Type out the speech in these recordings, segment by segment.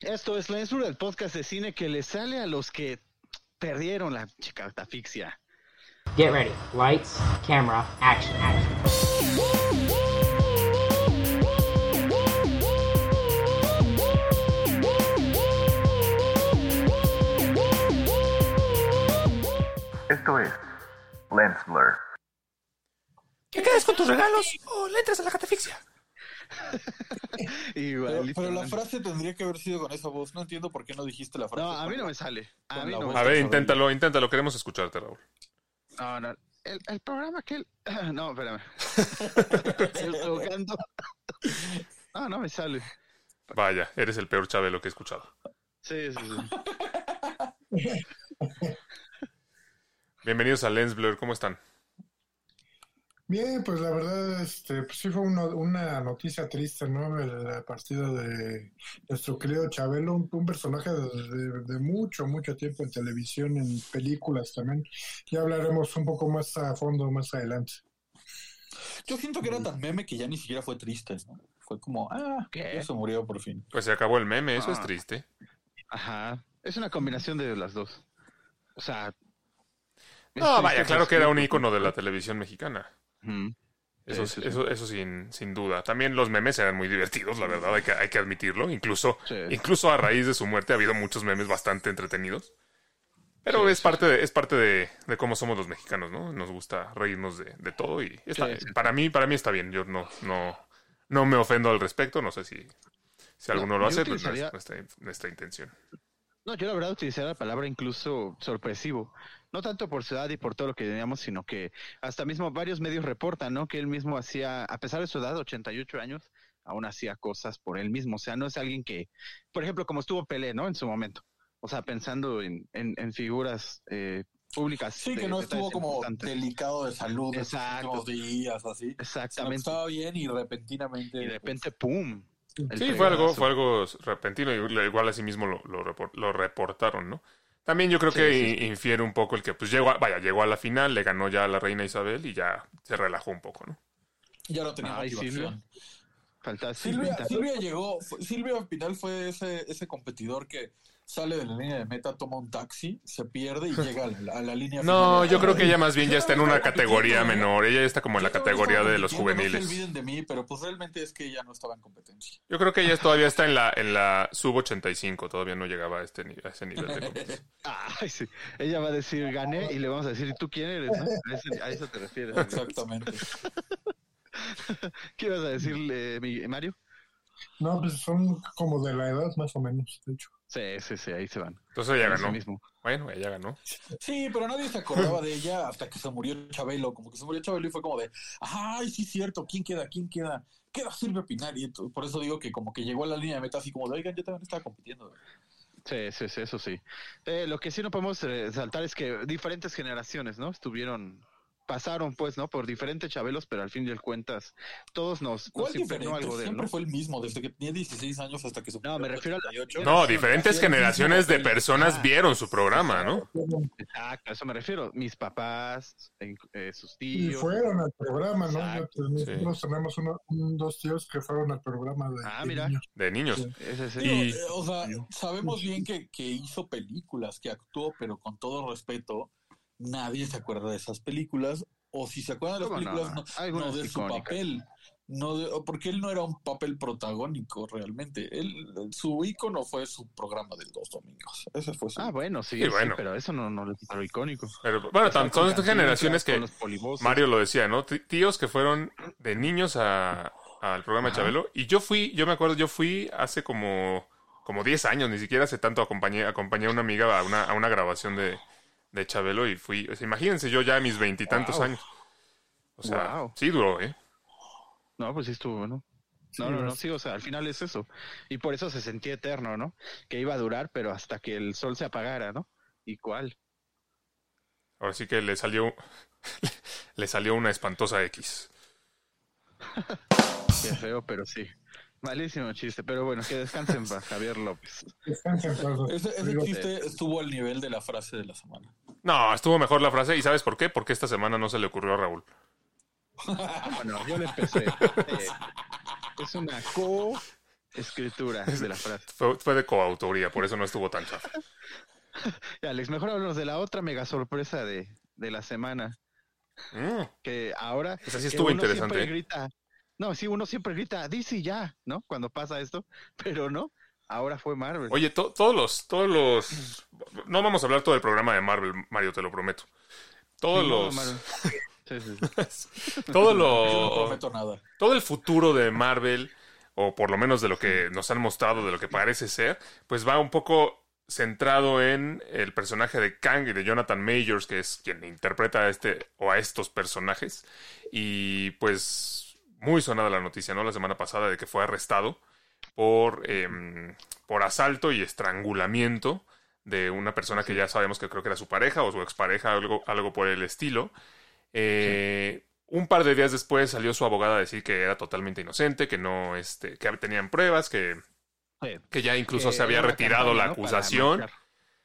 Esto es la censura del podcast de cine que le sale a los que perdieron la chicatafixia. Get ready. Lights, camera, action, action. Esto es Lens Blur. ¿Que quedes con tus regalos o le entres a la catafixia? Pero, la frase tendría que haber sido con esa voz. No entiendo por qué no dijiste la frase. No, a mí no me sale. A mí no voz. ver, inténtalo, inténtalo. Queremos escucharte, Raúl. No, no. El, el programa que él... No, espérame. No, no me sale. Vaya, eres el peor Chabelo que he escuchado. Sí, sí, sí. Bienvenidos a Lens Blur, ¿cómo están? Bien, pues la verdad, este, pues sí fue una, una noticia triste, ¿no? El partido de nuestro querido Chabelo, un, un personaje de, de- de mucho, mucho tiempo en televisión, en películas también. Ya hablaremos un poco más a fondo más adelante. Yo siento que era tan meme que ya ni siquiera fue triste. ¿no? Fue como, ah, ¿Qué? se murió por fin. Pues se acabó el meme, eso es Ah. triste. Ajá. Es una combinación de las dos. O sea... No, vaya, claro que era un sí. ícono de la televisión mexicana. Eso, Sí, sí. eso, eso sin, sin duda. También los memes eran muy divertidos, la verdad, hay que, hay que admitirlo. Incluso, Sí. incluso a raíz de su muerte ha habido muchos memes bastante entretenidos. Pero Sí, es parte, de, es parte de, de cómo somos los mexicanos, ¿no? Nos gusta reírnos de, de todo y está- para mí, para mí está bien. Yo no, no, no me ofendo al respecto. No sé si, si alguno No, lo hace, pero no es nuestra, nuestra intención. No, yo la verdad utilizaría la palabra incluso sorpresivo. No tanto por su edad y por todo lo que teníamos, sino que hasta mismo varios medios reportan, ¿no? Que él mismo hacía, a pesar de su edad, 88 años, aún hacía cosas por él mismo. O sea, no es alguien que, por ejemplo, como estuvo Pelé, ¿no? En su momento. O sea, pensando en, en, en figuras eh, públicas. Sí, de- que no estuvo como delicado de salud Exacto. días, así. Exactamente. estaba bien y repentinamente. Y de repente, ¡pum! Sí, fue algo, fue algo repentino y igual así mismo lo, lo, repor- lo reportaron, ¿no? También yo creo Sí, que sí, infiere un poco el que pues llegó, a- vaya, llegó a la final, le ganó ya a la reina Isabel y ya se relajó un poco, ¿no? Ya no tenía Ay, motivación. Faltaba Silvia, Silvia. Silvia llegó, fue- Silvia Pinal fue ese, ese competidor que sale de la línea de meta, toma un taxi, se pierde y llega a la, a la línea No, final. yo creo que ella más bien ya está en una categoría menor, ella ya está como en la categoría de los juveniles. No se olviden de mí, pero pues realmente es que ella no estaba en competencia. Yo creo que ella todavía está en la, en la sub 85, todavía no llegaba a, este, ni- a ese nivel de competición. Ay, sí. Ella va a decir gané y le vamos a decir, ¿y tú quién eres? no? A, ese- a eso te refieres. Exactamente. ¿Qué ibas a decirle, Mario? No, pues son como de la edad más o menos, de hecho. Sí, sí, sí, ahí se van. Entonces ella ganó. mismo. Bueno, ella ganó. Sí, pero nadie se acordaba de ella hasta que se murió Chabelo. Como que se murió Chabelo y fue como de, ay, sí, cierto, ¿quién queda? ¿Quién queda? Queda Silvia Pinal. Y ento- por eso digo que como que llegó a la línea de meta así como de, oigan, yo también estaba compitiendo. Sí, sí, sí, eso sí. Eh, lo que sí no podemos resaltar es que diferentes generaciones, ¿no? Estuvieron, pasaron pues, ¿no? Por diferentes chabelos, pero al fin de cuentas, todos nos, ¿Cuál nos impregnó algo de él, Siempre ¿no? fue el mismo, desde que tenía 16 años hasta que se No, me refiero a la- 88. No, diferentes generaciones de personas Ah. vieron su programa, ¿no? Exacto, a eso me refiero. Mis papás, eh, sus Y tíos. fueron al programa, ¿no? Exacto, Yo- sí. Nosotros tenemos uno- un, dos tíos que fueron al programa de, Ah, de mira. niños. De niños. Sí. Ese es el- Digo, Y- eh, o sea, sabemos bien que, que hizo películas, que actuó, pero con todo respeto, nadie se acuerda de esas películas. O si se acuerdan de las películas, no, no de su icónicas. papel. No de- porque él no era un papel protagónico realmente. Él, su ícono fue su programa de los domingos. Ese fue su. Ah, bueno, sí, Sí, sí, bueno. pero eso no, no lo icónico. Pero bueno, tan- son estas generaciones que. Mario lo decía, ¿no? Tí- Tíos que fueron de niños a- al programa de Ajá. Chabelo. Y yo fui, yo me acuerdo, yo fui hace como, como 10 años, ni siquiera hace tanto, acompañé, acompañé a una amiga a una, a una grabación de, de Chabelo y fui, o sea, imagínense yo ya a mis veintitantos Wow. años. O sea, Wow. sí duró, ¿eh? No, pues sí estuvo bueno. Sí, No, no, no, sí, o sea, al final es eso. Y por eso se sentía eterno, ¿no? Que iba a durar, pero hasta que el sol se apagara, ¿no? ¿Y cuál? Ahora sí que le salió, le salió una espantosa X. Qué feo, pero sí. Malísimo chiste, pero bueno, que descansen para Javier López. Descansen todos. Ese, ese Digo, chiste estuvo al nivel de la frase de la semana. No, estuvo mejor la frase. ¿Y sabes por qué? Porque esta semana no se le ocurrió a Raúl. Bueno, yo le empecé. Eh, es una co escritura de la frase. Fue, fue de coautoría, por eso no estuvo tan chafa. Y Alex, mejor háblanos de la otra mega sorpresa de, de la semana. Mm, Que ahora. Esa sí que estuvo uno interesante, siempre ¿eh? grita. No, sí, uno siempre grita, DC ya, ¿no? Cuando pasa esto. Pero no, ahora fue Marvel. Oye, to- todos los, todos los. No vamos a hablar todo el programa de Marvel, Mario, te lo prometo. Todos los. Sí, sí. Todo Yo no lo. prometo nada. todo el futuro de Marvel, o por lo menos de lo que nos han mostrado, de lo que parece ser, pues va un poco centrado en el personaje de Kang y de Jonathan Majors, que es quien interpreta a este o a estos personajes. Y pues muy sonada la noticia, ¿no? La semana pasada de que fue arrestado por, em, por asalto y estrangulamiento de una persona que ya sabemos que creo que era su pareja o su expareja, algo, algo por el estilo. Eh, Un par de días después salió su abogada a decir que era totalmente inocente, que no, este, que tenían pruebas, que, Sí. que ya incluso se había retirado la acusación.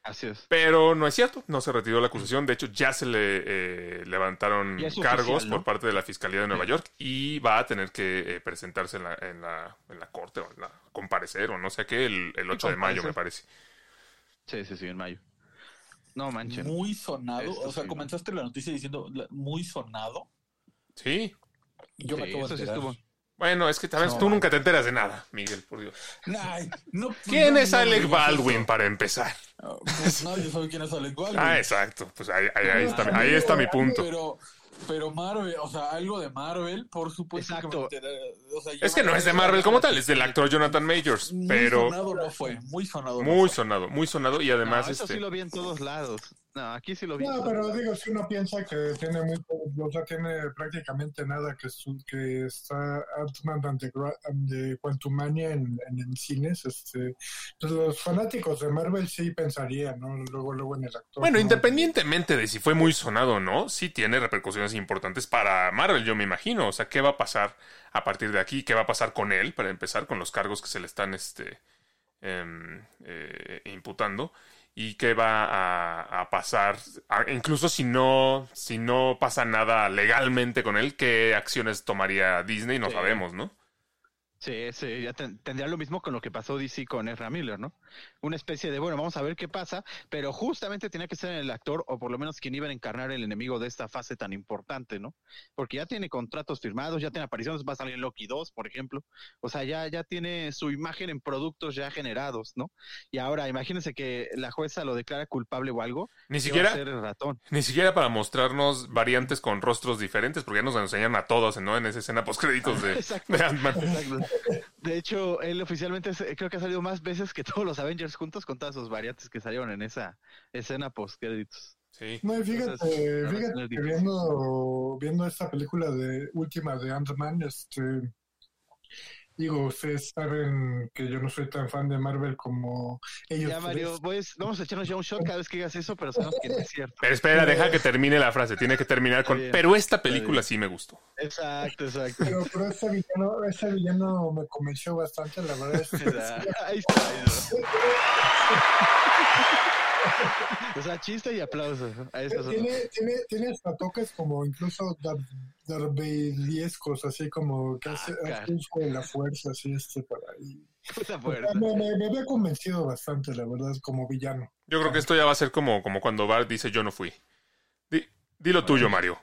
Así es. Pero no es cierto, no se retiró la acusación. De hecho, ya se le eh, levantaron cargos oficial, ¿no? por parte de la Fiscalía de Nueva Sí. York y va a tener que eh, presentarse en la, en, la, en la corte o en la, comparecer o no sé qué el, el 8 de mayo, me parece. Sí, sí, sí, en mayo. No manchen. Muy sonado. Esto o sea, sí. comenzaste la noticia diciendo muy sonado. Sí. Yo me acabo eso de sí enterar. estuvo. Bueno, es que tal vez No, tú nunca te enteras de nada, Miguel, por Dios. Ay, no, ¿Quién no, es Alec Baldwin eso. para empezar? Pues nadie sabe quién es Alec Baldwin. Ah, exacto. Pues ahí, ahí- ahí está, ahí está mi punto. Pero, pero Marvel, o sea, algo de Marvel, por supuesto Exacto. que me enteré. O sea, yo Es que no es de Marvel como tal, es del actor Jonathan Majors, Muy pero sonado no fue, muy sonado. no muy fue. sonado, muy sonado y además no, eso este sí lo vi en todos lados. No, aquí sí lo vi. No, pero digo, si uno piensa que tiene muy poco, o sea, tiene prácticamente nada que, su- que está Ant-Man the Quantumania en, en, en cines, este, pues los fanáticos de Marvel sí pensarían, ¿no? Luego, luego en el actor. Bueno, ¿no? independientemente de si fue muy sonado o no, sí tiene repercusiones importantes para Marvel, yo me imagino. O sea, ¿qué va a pasar a partir de aquí? ¿Qué va a pasar con él, para empezar, con los cargos que se le están este, em, eh, imputando? ¿Y qué va a, a pasar? A- incluso si no, si no pasa nada legalmente con él, ¿qué acciones tomaría Disney? No Sí. sabemos, ¿no? Sí, sí, ya ten- tendría lo mismo con lo que pasó DC con Ezra Miller, ¿no? Una especie de, bueno, vamos a ver qué pasa, pero justamente tenía que ser el actor, o por lo menos quien iba a encarnar el enemigo de esta fase tan importante, ¿no? Porque ya tiene contratos firmados, ya tiene apariciones, va a salir en Loki 2, por ejemplo. O sea, ya, ya tiene su imagen en productos ya generados, ¿no? Y ahora, imagínense que la jueza lo declara culpable o algo. Ni ¿qué siquiera, el ratón. Ni siquiera para mostrarnos variantes con rostros diferentes, porque ya nos enseñaron a todos, ¿no? En esa escena post créditos de, de Ant-Man. De hecho, él oficialmente creo que ha salido más veces que todos los Avengers juntos con todas sus variantes que salieron en esa escena post créditos. Sí. No, y fíjate, Entonces, fíjate que viendo, viendo esta película de última de Ant-Man, este, digo, ustedes saben que yo no soy tan fan de Marvel como ellos. Ya, Mario, pues, vamos a echarnos ya un shot cada vez que digas eso, pero sabemos que no es cierto. Pero espera, deja que termine la frase. Tiene que terminar con. Bien. Pero esta película sí me gustó. Exacto, exacto. Pero, pero ese villano, ese villano me convenció bastante, la verdad es que Ahí está. ahí está. O sea, chiste y aplauso. A eso tiene, tiene, tiene hasta toques como incluso dar, darbeliescos, así como que hace, Ah, hace uso de la fuerza, así este para ahí. Puta fuerza. me, me, me había convencido bastante, la verdad, como villano. Yo creo que esto ya va a ser como, como cuando Bart dice yo no fui. Di, dilo tuyo, Mario.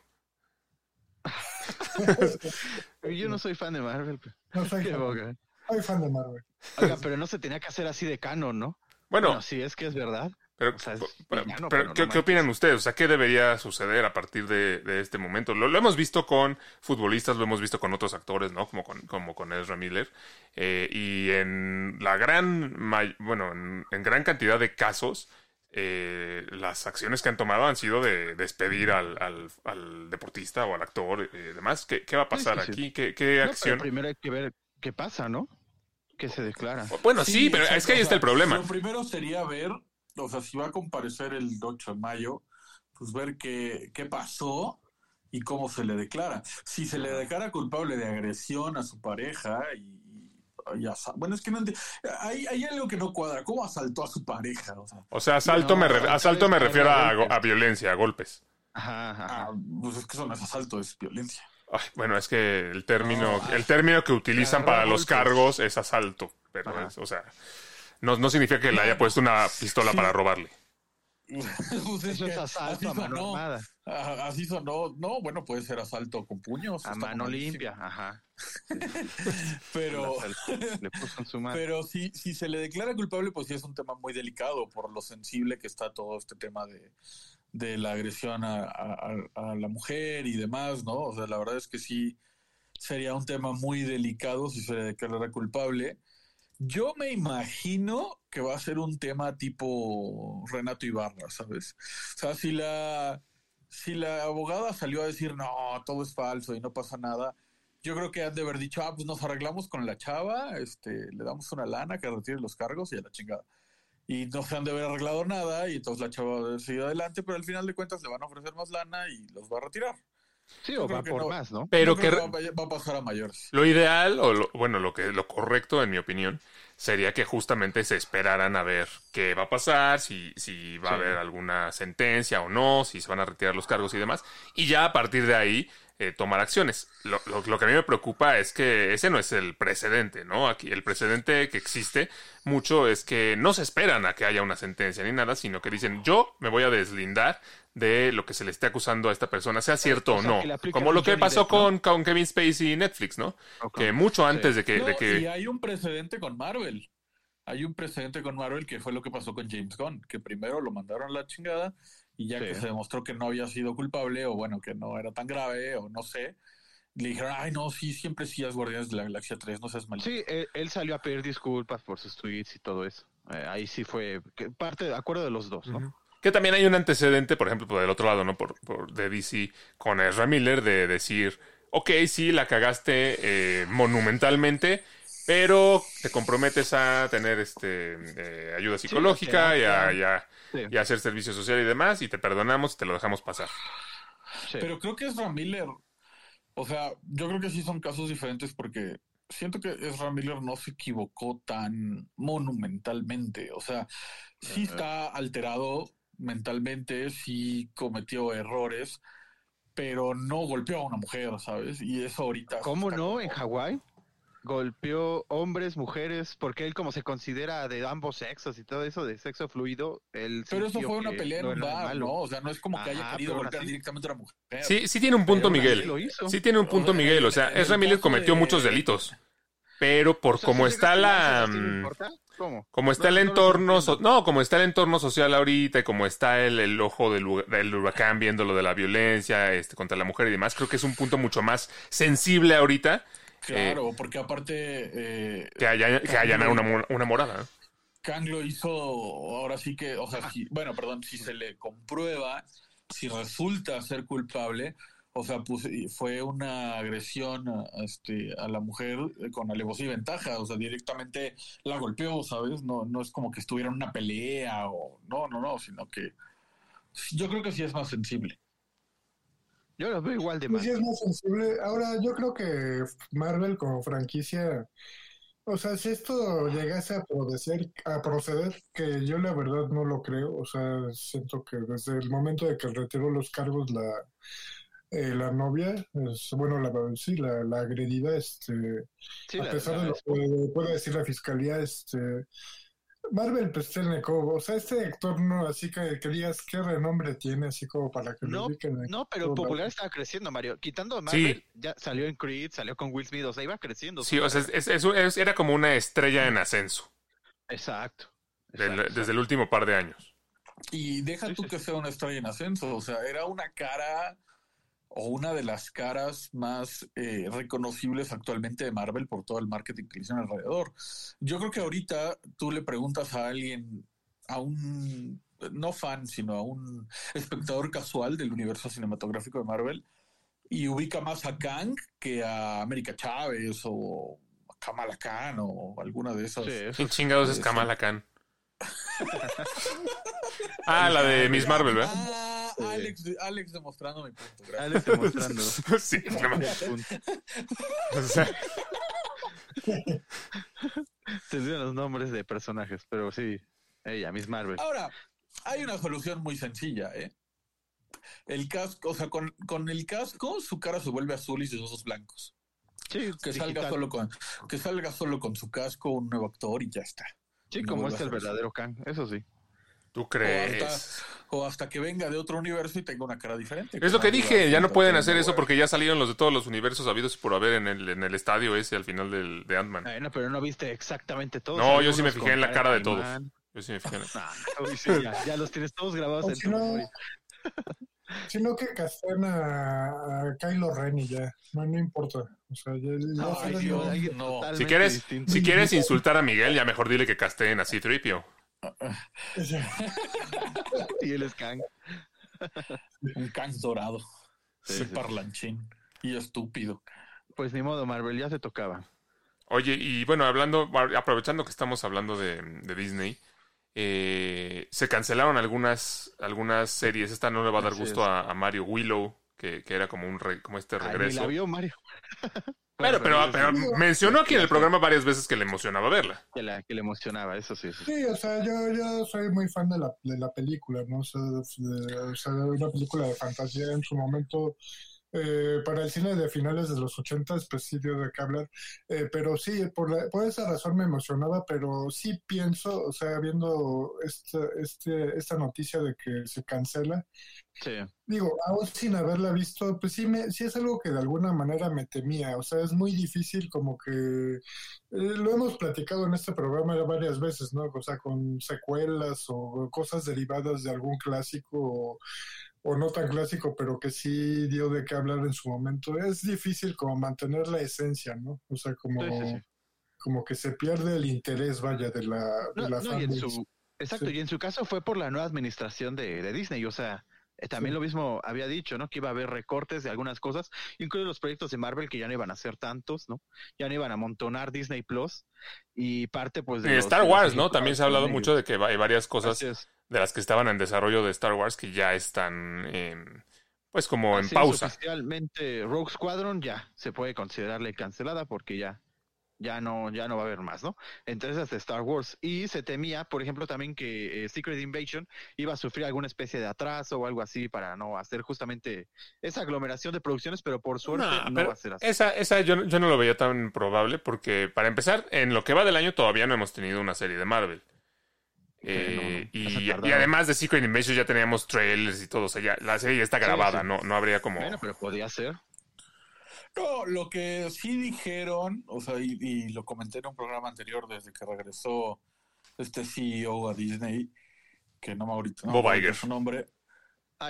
Yo no soy fan de Marvel. pero- No soy, Qué fan, boca. soy fan de Marvel. Oiga, pero no se tenía que hacer así de canon, ¿no? Bueno, Bueno, si es que es verdad. Pero, o sea, es pero- villano, pero pero no ¿qué, opinan ustedes? O sea, ¿qué debería suceder a partir de, de este momento? Lo, lo hemos visto con futbolistas, lo hemos visto con otros actores, ¿no? Como con, como con Ezra Miller. Eh, y en la gran, bueno, en, en gran cantidad de casos, eh, las acciones que han tomado han sido de despedir al, al, al deportista o al actor y demás. ¿Qué, qué va a pasar sí, sí. aquí? ¿Qué, qué No, acción? primero hay que ver qué pasa, ¿no? ¿Qué se declara? Bueno, sí, pero es que ahí está el problema. Lo primero sería ver, o sea, si va a comparecer el 8 de mayo, pues ver qué, qué pasó y cómo se le declara. Si se le declara culpable de agresión a su pareja y bueno, es que no hay, hay algo que no cuadra. ¿Cómo asaltó a su pareja? O sea, O sea, asalto, No, me, re- asalto me refiero a, a violencia, a golpes. Ajá, ajá. ah, pues es que eso no es asalto, es violencia. Ay, bueno, es que el término, el término que utilizan para los cargos es asalto. Pero, es- o sea, no, no significa que le haya puesto una pistola para robarle. Pues es Eso es que asalto así a mano sonó. armada, Así sonó. No, bueno, puede ser asalto con puños. a mano limpia, ajá. Pero, Le puso en su mano. pero si, si se le declara culpable, pues sí es un tema muy delicado por lo sensible que está todo este tema de, de la agresión a, a- a- a la mujer y demás, ¿no? O sea, la verdad es que sí sería un tema muy delicado si se le declarara culpable. Yo me imagino que va a ser un tema tipo Renato Ibarra, ¿sabes? O sea, si la, si la abogada salió a decir, no, todo es falso y no pasa nada, yo creo que han de haber dicho, ah, pues nos arreglamos con la chava, este, le damos una lana que retire los cargos y a la chingada. Y no se han de haber arreglado nada y entonces la chava seguido adelante, pero al final de cuentas le van a ofrecer más lana y los va a retirar. Sí, o va por no. más, ¿no? Pero que va, a- va a pasar a mayores. Lo ideal, o lo- bueno, lo que lo correcto, en mi opinión, sería que justamente se esperaran a ver qué va a pasar, si, si va a haber alguna sentencia o no, si se van a retirar los cargos y demás, y ya a partir de ahí eh, tomar acciones. Lo, lo- lo que a mí me preocupa es que ese no es el precedente, ¿no? Aquí el precedente que existe mucho es que no se esperan a que haya una sentencia ni nada, sino que dicen yo me voy a deslindar de lo que se le esté acusando a esta persona, sea cierto o no. Como lo que pasó con, con Kevin Spacey y Netflix, ¿no? Que mucho antes de que, No, de que y hay un precedente con Marvel. Hay un precedente con Marvel que fue lo que pasó con James Gunn, que primero lo mandaron a la chingada y ya Sí. que se demostró que no había sido culpable o bueno, que no era tan grave o no sé, le dijeron, ay no, sí, siempre sí, es Guardianes de la Galaxia 3, no seas maldito. Sí, él, él salió a pedir disculpas por sus tweets y todo eso. Eh, ahí sí fue que parte de acuerdo de los dos, ¿no? Que también hay un antecedente, por ejemplo, por del otro lado, ¿no? Por, por de DC con Ezra Miller de decir, ok, sí, la cagaste eh, monumentalmente, pero te comprometes a tener este eh, ayuda psicológica y, a, y a- Sí, y a hacer servicio social y demás, y te perdonamos y te lo dejamos pasar. sí. Pero creo que Ezra Miller, o sea, yo creo que sí son casos diferentes porque siento que Ezra Miller no se equivocó tan monumentalmente. O sea, sí está alterado mentalmente, sí cometió errores, pero no golpeó a una mujer, ¿sabes? Y eso ahorita. ¿Cómo no? como- En Hawái golpeó hombres, mujeres, porque él como se considera de ambos sexos y todo eso, de sexo fluido, él Pero eso fue una pelea en no un era bar, malo. ¿no? O sea, no es como que haya Ajá, querido golpear así. directamente a una mujer. Sí, sí tiene un punto, Pero Miguel. lo hizo. Sí tiene un punto, O sea, Miguel. O sea, Miller caso cometió de- muchos delitos. Pero por O sea, como está la... ¿no? ¿Cómo? Como está No, el no entorno, entiendo. so- no, como está el entorno social ahorita y como está el, el ojo del, del huracán viendo lo de la violencia este, contra la mujer y demás, creo que es un punto mucho más sensible ahorita Claro, porque aparte. eh, que, haya, que una, una morada. ¿no? Kang lo hizo, ahora sí que, o sea, si- bueno, perdón, si se le comprueba, si resulta ser culpable, o sea, pues fue una agresión a, este, a la mujer eh, con alevosía y ventaja, o sea, directamente la golpeó, ¿sabes? No, no es como que estuviera en una pelea o, no, no, no, sino que yo creo que sí es más sensible. Yo lo veo igual de mal. sí es más sensible. Ahora, yo creo que Marvel como franquicia, o sea, si esto llegase a proceder, a proceder, que yo la verdad no lo creo, o sea, siento que desde el momento de que retiró los cargos la, eh, la novia, es, bueno, la, sí, la, la agredida, este, Sí, a pesar la- de lo que puede decir la fiscalía, este, Marvel pues tiene como, o sea, este actor no, así que querías, ¿qué renombre tiene? Así como para que lo No, ubiquen en No, pero lado. popular estaba creciendo, Mario. Quitando a Marvel, ya salió en Creed, salió con Will Smith, o sea, iba creciendo. Sí, o sea, es- es- es- era como una estrella en ascenso Exacto. del- exacto, desde el último par de años. Y deja Sí, tú sí, que sea una estrella en ascenso, o sea, era una cara o una de las caras más eh, reconocibles actualmente de Marvel por todo el marketing que le hicieron alrededor. Yo creo que ahorita tú le preguntas a alguien, a un, no fan, sino a un espectador casual del universo cinematográfico de Marvel, y ubica más a Kang que a América Chávez o a Kamala Khan o alguna de esas. Sí, eso ¿Quién chingados es Sí. Kamala Khan? ah, la de Miss Marvel, ¿verdad? Ah, Alex, Alex demostrando mi punto. Gracias. Alex demostrando. sí. O sea, Te dieron los nombres de personajes, pero sí, ella, Miss Marvel. Ahora, hay una solución muy sencilla, ¿eh? el casco, o sea, con, con el casco su cara se vuelve azul y sus ojos blancos. Sí, Que salga solo con, que salga solo con su casco, un nuevo actor y ya está. Sí, no como es el verdadero Kang, eso sí. ¿Tú O crees? hasta, o hasta que venga de otro universo y tenga una cara diferente. Es lo que dije, ya no pueden hacer eso porque ya salieron los de todos los universos habidos y por haber en el, en el estadio ese al final del, de Ant-Man. Bueno, pero no viste exactamente todo. No, yo sí me fijé en la cara de todos. todos. Yo sí me fijé en eso. ya, ya los tienes todos grabados O en si tu no, memoria. Sino que castean a, a Kylo Ren y ya. No, no importa. O sea, ya, ya Ay, Dios, no. Si quieres, distinto. si quieres insultar a Miguel, ya mejor dile que casteen a C-3PO. Y él es Kang. Un Kang dorado. Sí, parlanchín. Y estúpido. Pues ni modo, Marvel, ya te tocaba. Oye, y bueno, hablando, aprovechando que estamos hablando de, de Disney, eh, se cancelaron algunas, algunas series. Esta no le va a dar Así gusto a Mario Willow, que, que era como un re- como este Ay, regreso. la vio Mario. Pero, pero, mencionó aquí en el programa varias veces que le emocionaba verla. que, la, que le emocionaba, eso sí. eso sí. Sí, o sea, yo, yo soy muy fan de la, de la película, ¿no? O sea, de, o sea, de una película de fantasía en su momento. Eh, para el cine de finales de los 80, pues sí dio de qué hablar. Eh, pero sí, por, la- por esa razón me emocionaba, pero sí pienso, o sea, viendo esta, este, esta noticia de que se cancela, Sí. Digo, aún sin haberla visto, pues sí, me, sí es algo que de alguna manera me temía. O sea, es muy difícil como que... eh, lo hemos platicado en este programa varias veces, ¿no? O sea, con secuelas o cosas derivadas de algún clásico o, o no tan clásico, pero que sí dio de qué hablar en su momento. Es difícil como mantener la esencia, ¿no? O sea, como, Sí, sí, sí. como que se pierde el interés, vaya, de la, de No, la no, y en fanbase. su, exacto, Sí. y en su caso fue por la nueva administración de, de Disney, o sea, eh, también Sí. lo mismo había dicho, ¿no? Que iba a haber recortes de algunas cosas, incluso los proyectos de Marvel que ya no iban a ser tantos, ¿no? Ya no iban a amontonar Disney Plus y parte pues de Y los- Star Wars, ¿no? También se ha hablado mucho de que hay varias cosas. De las que estaban en desarrollo de Star Wars que ya están, en, pues como en Así pausa. oficialmente Rogue Squadron ya se puede considerarle cancelada porque ya ya no ya no va a haber más, ¿no? Entonces hasta Star Wars y se temía, por ejemplo, también que eh, Secret Invasion iba a sufrir alguna especie de atraso o algo así para no hacer justamente esa aglomeración de producciones, pero por suerte No, va a ser así. Esa, esa yo, yo no lo veía tan probable porque, para empezar, en lo que va del año todavía no hemos tenido una serie de Marvel. Eh, no, y, además de Secret Invasion ya teníamos trailers y todo. O sea, ya, la serie ya está grabada, sí. No, no habría como... Bueno, pero podía ser. No, lo que sí dijeron, o sea, y, y lo comenté en un programa anterior desde que regresó este CEO a Disney, que no me ahorita no Bob Iger. su nombre,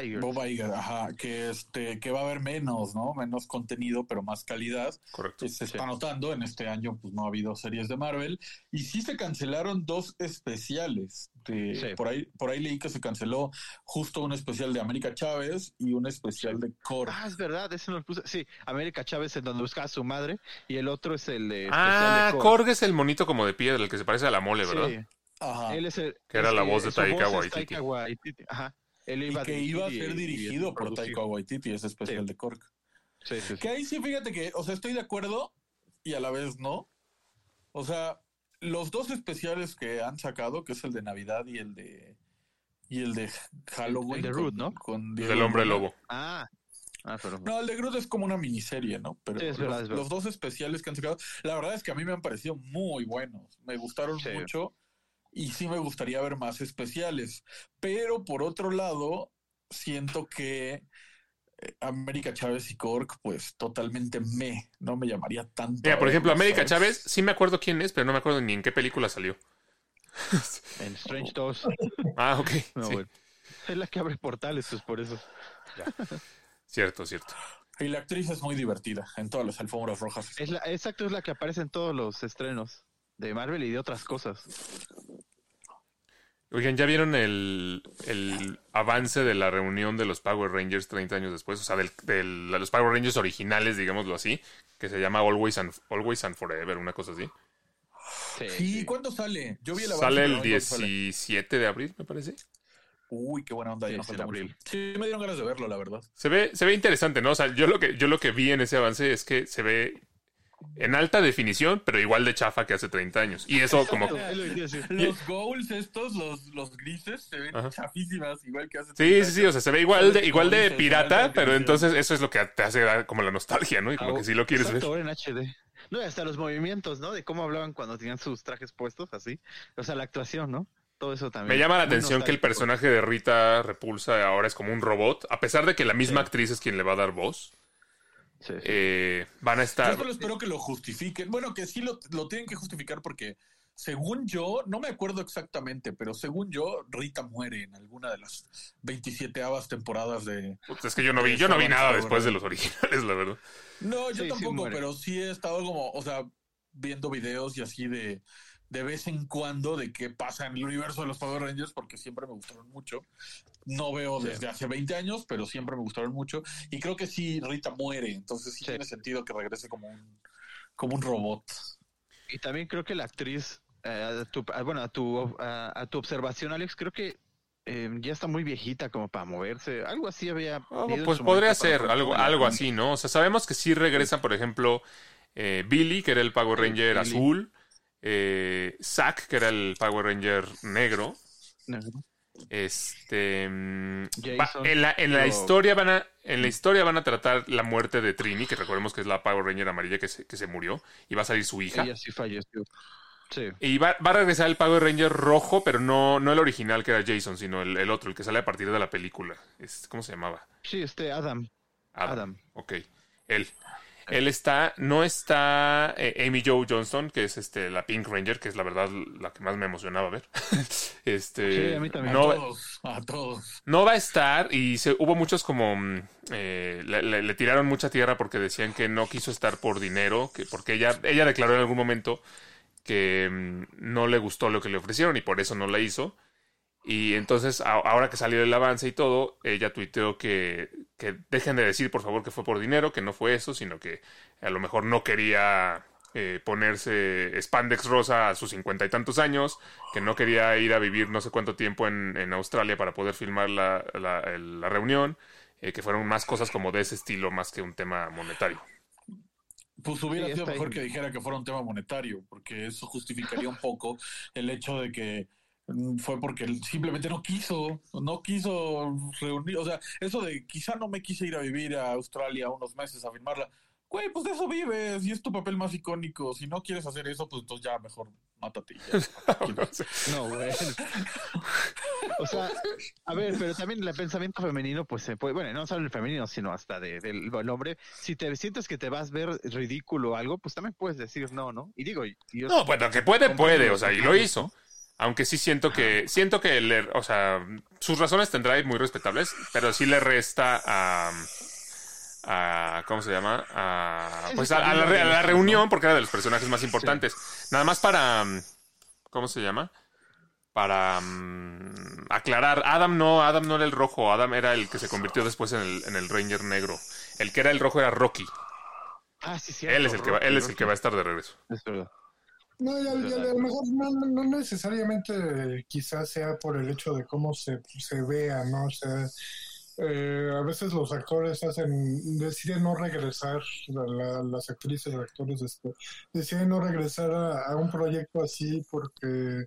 Iger. Bob Iger, ajá, que este, que va a haber menos, ¿no? Menos contenido, pero más calidad. Correcto. se Sí. está notando. En este año, pues no ha habido series de Marvel. Y sí se cancelaron dos especiales. De, Sí. por, ahí, por ahí leí que se canceló justo un especial de América Chávez y un especial de Core. Ah, es verdad, ese no lo puse. Sí, América Chávez en donde buscaba a su madre y el otro es el de Ah, de Korg es el monito como de piedra, el que se parece a la mole, ¿verdad? Sí. Ajá. Él es el, Que era es la voz de Taika es Waititi. Taika Waititi, Ajá. Él y iba que iba a ser dirigido y por. Taika Waititi, ese especial Sí. de Cork. Sí, sí, sí. Que ahí sí, fíjate que, o sea, estoy de acuerdo y a la vez no. O sea, los dos especiales que han sacado, que es el de Navidad y el de y el de Halloween. El de ¿no? Con Del Diego hombre Luna. lobo. Ah, ah, pero No, el de Groot es como una miniserie, ¿no? Pero Sí, es los, verdad, es verdad. los dos especiales que han sacado, la verdad es que a mí me han parecido muy buenos. Me gustaron Sí. mucho y sí me gustaría ver más especiales. Pero por otro lado, siento que eh, América Chávez y Cork, pues totalmente me, no me llamaría tanto. Mira, por ejemplo, América ¿sabes? Chávez, sí me acuerdo quién es, pero no me acuerdo ni en qué película salió. en Strange 2. Ah, ok. No, sí, bueno. Es la que abre portales, pues por eso. cierto, cierto. Y la actriz es muy divertida en todas las alfombras rojas. Es la, exacto, es la que aparece en todos los estrenos de Marvel y de otras cosas. Oigan, ¿ya vieron el, el avance de la reunión de los Power Rangers 30 años después? O sea, del, del- de los Power Rangers originales, digámoslo así, que se llama Always and, Always and Forever, una cosa así. Sí. ¿cuándo sale? Yo vi el avance, Sale el no sé cuándo sale. 17 de abril, me parece. Uy, qué buena onda. Sí, no abril. Sí, me dieron ganas de verlo, la verdad. Se ve, se ve interesante, ¿no? O sea, yo lo que, yo lo que vi en ese avance es que se ve en alta definición, pero igual de chafa que hace 30 años. Y eso como... Los goals estos, los, los grises, se ven Ajá. chafísimas, igual que hace Sí, 30 sí, sí, o sea, se ve igual de, igual de pirata, pero entonces eso es lo que te hace dar como la nostalgia, ¿no? Y como que si lo quieres ver. En HD. No, y hasta los movimientos, ¿no? De cómo hablaban cuando tenían sus trajes puestos, así. O sea, la actuación, ¿no? Todo eso también. Me llama la atención que el personaje de Rita Repulsa ahora es como un robot, a pesar de que la misma Sí. actriz es quien le va a dar voz. Sí, sí. Eh, van a Yo estar... solo espero que lo justifiquen. Bueno, que sí lo, lo tienen que justificar porque, según yo, no me acuerdo exactamente, pero según yo, Rita muere en alguna de las 27 temporadas de... Es que yo no vi, yo no vi nada después de los originales, la verdad. No, yo Sí, tampoco, pero sí he estado como, o sea, viendo videos y así de, de vez en cuando de qué pasa en el universo de los Power Rangers, porque siempre me gustaron mucho. No veo Sí. desde hace 20 años, pero siempre me gustaron mucho. Y creo que sí, Rita muere, entonces sí, Sí. tiene sentido que regrese como un, como un robot. Y también creo que la actriz, eh, a tu- a- bueno, a tu, a, a tu observación, Alex, creo que eh, ya está muy viejita como para moverse. Algo así había. Oh, en pues podría ser algo, algo así, ¿no? O sea, sabemos que sí regresan, por ejemplo, eh, Billy, que era el Power Ranger Billy. azul, eh, Zack, que era el Power Ranger negro. Ujú. Este mm, va- en la, en la historia van a en la historia van a tratar la muerte de Trini, que recordemos que es la Power Ranger amarilla que se, que se murió y va a salir su hija. Ella sí falleció. Sí. Y va, va a regresar el Power Ranger rojo, pero no, no el original que era Jason, sino el, el otro, el que sale a partir de la película. Es, ¿Cómo se llamaba? Sí, este Adam. Adam. Ok. Él. Él está, no está eh, Amy Jo Johnston, que es este la Pink Ranger, que es la verdad la que más me emocionaba ver. este, Sí, a mí también. A no, todos, a todos. no va a estar y se, hubo muchos como mm, eh, le, le- le tiraron mucha tierra porque decían que no quiso estar por dinero, que porque ella ella declaró en algún momento que mm, no le gustó lo que le ofrecieron y por eso no la hizo. Y entonces, a- ahora que salió el avance y todo, ella tuiteó que, que dejen de decir, por favor, que fue por dinero, que no fue eso, sino que a lo mejor no quería eh, ponerse spandex rosa a sus cincuenta y tantos años, que no quería ir a vivir no sé cuánto tiempo en, en Australia para poder filmar la, la- la reunión, eh, que fueron más cosas como de ese estilo, más que un tema monetario. Pues hubiera sido mejor que dijera que fuera un tema monetario, porque eso justificaría un poco el hecho de que fue porque él simplemente no quiso, no quiso reunir, o sea, eso de quizá no me quise ir a vivir a Australia unos meses a filmarla. Güey, pues de eso vives y es tu papel más icónico. Si no quieres hacer eso, pues entonces ya mejor mátate. ya. No, güey. O sea, a ver, pero también el pensamiento femenino, pues se puede, bueno, no solo el femenino, sino hasta de- del el hombre. Si te sientes que te vas a ver ridículo o algo, pues también puedes decir no, ¿no? Y digo, yo- No, bueno, que puede, puede, o sea, y lo hizo. Aunque sí siento que, siento que le, o sea, sus razones tendrá y muy respetables, pero sí le resta a, a ¿cómo se llama? A, pues a, a la, a reunión, porque era de los personajes más importantes. Nada más para, ¿cómo se llama? Para mm, aclarar, Adam no, Adam no era el rojo, Adam era el que se convirtió después en el, en el Ranger negro. El que era el rojo era Rocky. Ah, sí, sí. Él es el que va, él es el que va a estar de regreso. Es verdad. No, y a, lo mejor no, no- necesariamente quizás sea por el hecho de cómo se, se vea, ¿no? O sea, eh, a veces los actores hacen, deciden no regresar, la- la- las actrices, los actores este, deciden no regresar a, a un proyecto así porque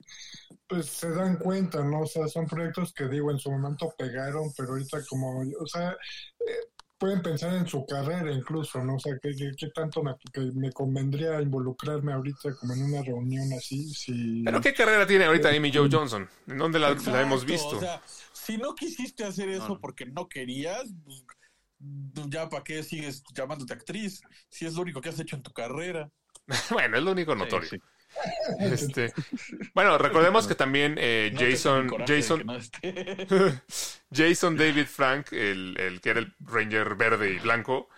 pues se dan cuenta, ¿no? O sea, son proyectos que digo, en su momento pegaron, pero ahorita como, o sea, eh, pueden pensar en su carrera incluso, ¿no? O sea, ¿qué, qué, qué tanto me, que me convendría involucrarme ahorita como en una reunión así? Si... ¿Pero qué carrera tiene ahorita Amy Jo Johnson? ¿En dónde la, la hemos visto? O sea, si no quisiste hacer eso No. porque no querías, pues, ya para qué sigues llamándote actriz, si es lo único que has hecho en tu carrera. bueno, es lo único Sí, notorio. sí. Este, bueno, recordemos que también eh, Jason, Jason, no. Jason David Frank, el, el que era el Ranger verde y blanco,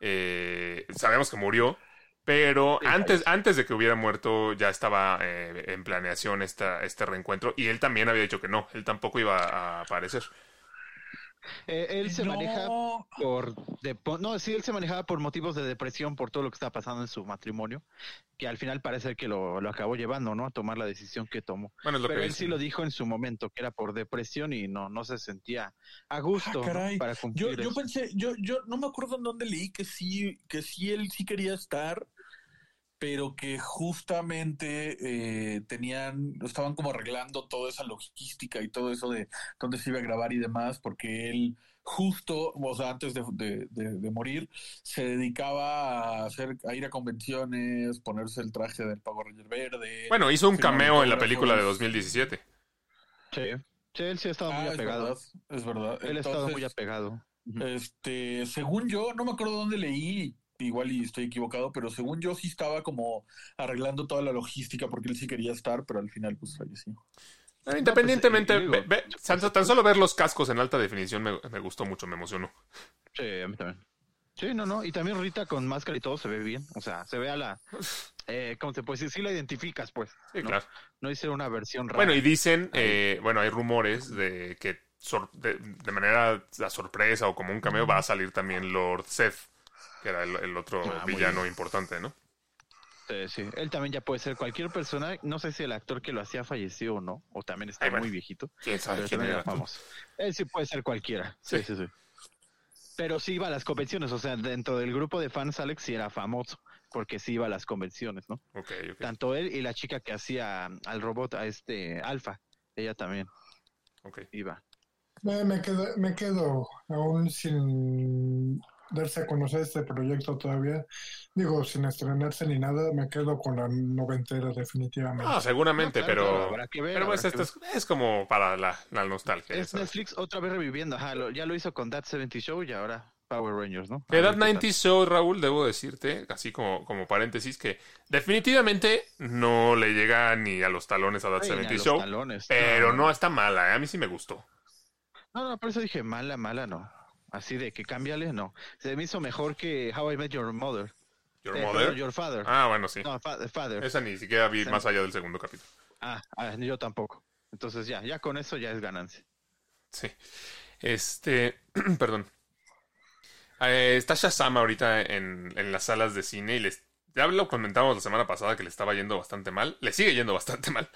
eh, sabemos que murió, pero antes, antes de que hubiera muerto ya estaba eh, en planeación esta, este reencuentro y él también había dicho que no, él tampoco iba a aparecer. Eh, él se No. maneja por de- no sí él se manejaba por motivos de depresión por todo lo que está pasando en su matrimonio que al final parece que lo, lo acabó llevando no a tomar la decisión que tomó Bueno, es lo pero que él dice. sí lo dijo en su momento que era por depresión y no no se sentía a gusto Ah, para Yo, cumplir yo eso. pensé, yo, yo no me acuerdo en dónde leí que sí, que sí él sí quería estar, pero que justamente eh, tenían, estaban como arreglando toda esa logística y todo eso de dónde se iba a grabar y demás, porque él justo, o sea, antes de, de- de- de morir, se dedicaba a hacer, a ir a convenciones, ponerse el traje del Power Ranger verde. Bueno, hizo un cameo en la película de 2017. Sí. Sí, él sí ha estado Ah, muy es apegado. verdad, es verdad. Él ha estado muy apegado. Este, según yo, no me acuerdo dónde leí, igual y estoy equivocado, pero según yo sí estaba como arreglando toda la logística porque él sí quería estar, pero al final pues falleció. Eh, Independientemente, pues, digo- ve- ve- tan, tan solo ver los cascos en alta definición me, me gustó mucho, me emocionó. Sí, a mí también. Sí, no, no. Y también Rita con máscara y todo se ve bien. O sea, se ve a la. Eh, ¿Cómo te puedes decir? Sí la identificas, pues. Sí, ¿no? claro. No hice una versión rara. Bueno, y dicen, eh, bueno, hay rumores de que sor- de, de manera a sorpresa o como un cameo va a salir también Lord Seth, que era el, el otro Ah, villano importante, ¿no? Sí, sí. Él también ya puede ser cualquier persona. No sé si el actor que lo hacía falleció o no. O también está Ay, muy viejito. ¿Quién sabe Pero quién también era? famoso. Él sí puede ser cualquiera. Sí, sí, sí. Pero sí iba a las convenciones. O sea, dentro del grupo de fans, Alex sí era famoso. Porque sí iba a las convenciones, ¿no? Ok, ok. Tanto él y la chica que hacía al robot, a este Alfa. Ella también ok. iba. Me, me quedo, me quedo aún sin darse a conocer este proyecto todavía. Digo, sin estrenarse ni nada, me quedo con la noventera definitivamente. Ah, seguramente, No, claro, claro, pero... habrá que ver, Pero pues esto es, es como para la, la nostalgia. Es sabes. Netflix otra vez reviviendo. Ajá, lo- ya lo hizo con That 70 Show y ahora Power Rangers, ¿no? Que A That qué tal. 90 Show, Raúl, debo decirte, así como, como paréntesis, que definitivamente no le llega ni a los talones a That Ay, ni a 70 los Show, talones. pero no está mala, ¿eh? a mí sí me gustó. No, no, por eso dije mala, mala, no. Así de que cámbiale, no. Se me hizo mejor que How I Met Your Mother. Your Eh, Mother. Your Father. Ah, bueno, sí. No, fa- Father. Esa ni siquiera vi Sí. más allá del segundo capítulo. Ah, ah, yo tampoco. Entonces ya, ya con eso ya es ganancia. Sí. Este, perdón. Eh, está Shazam ahorita en, en las salas de cine y les, ya lo comentábamos la semana pasada que le estaba yendo bastante mal. Le sigue yendo bastante mal.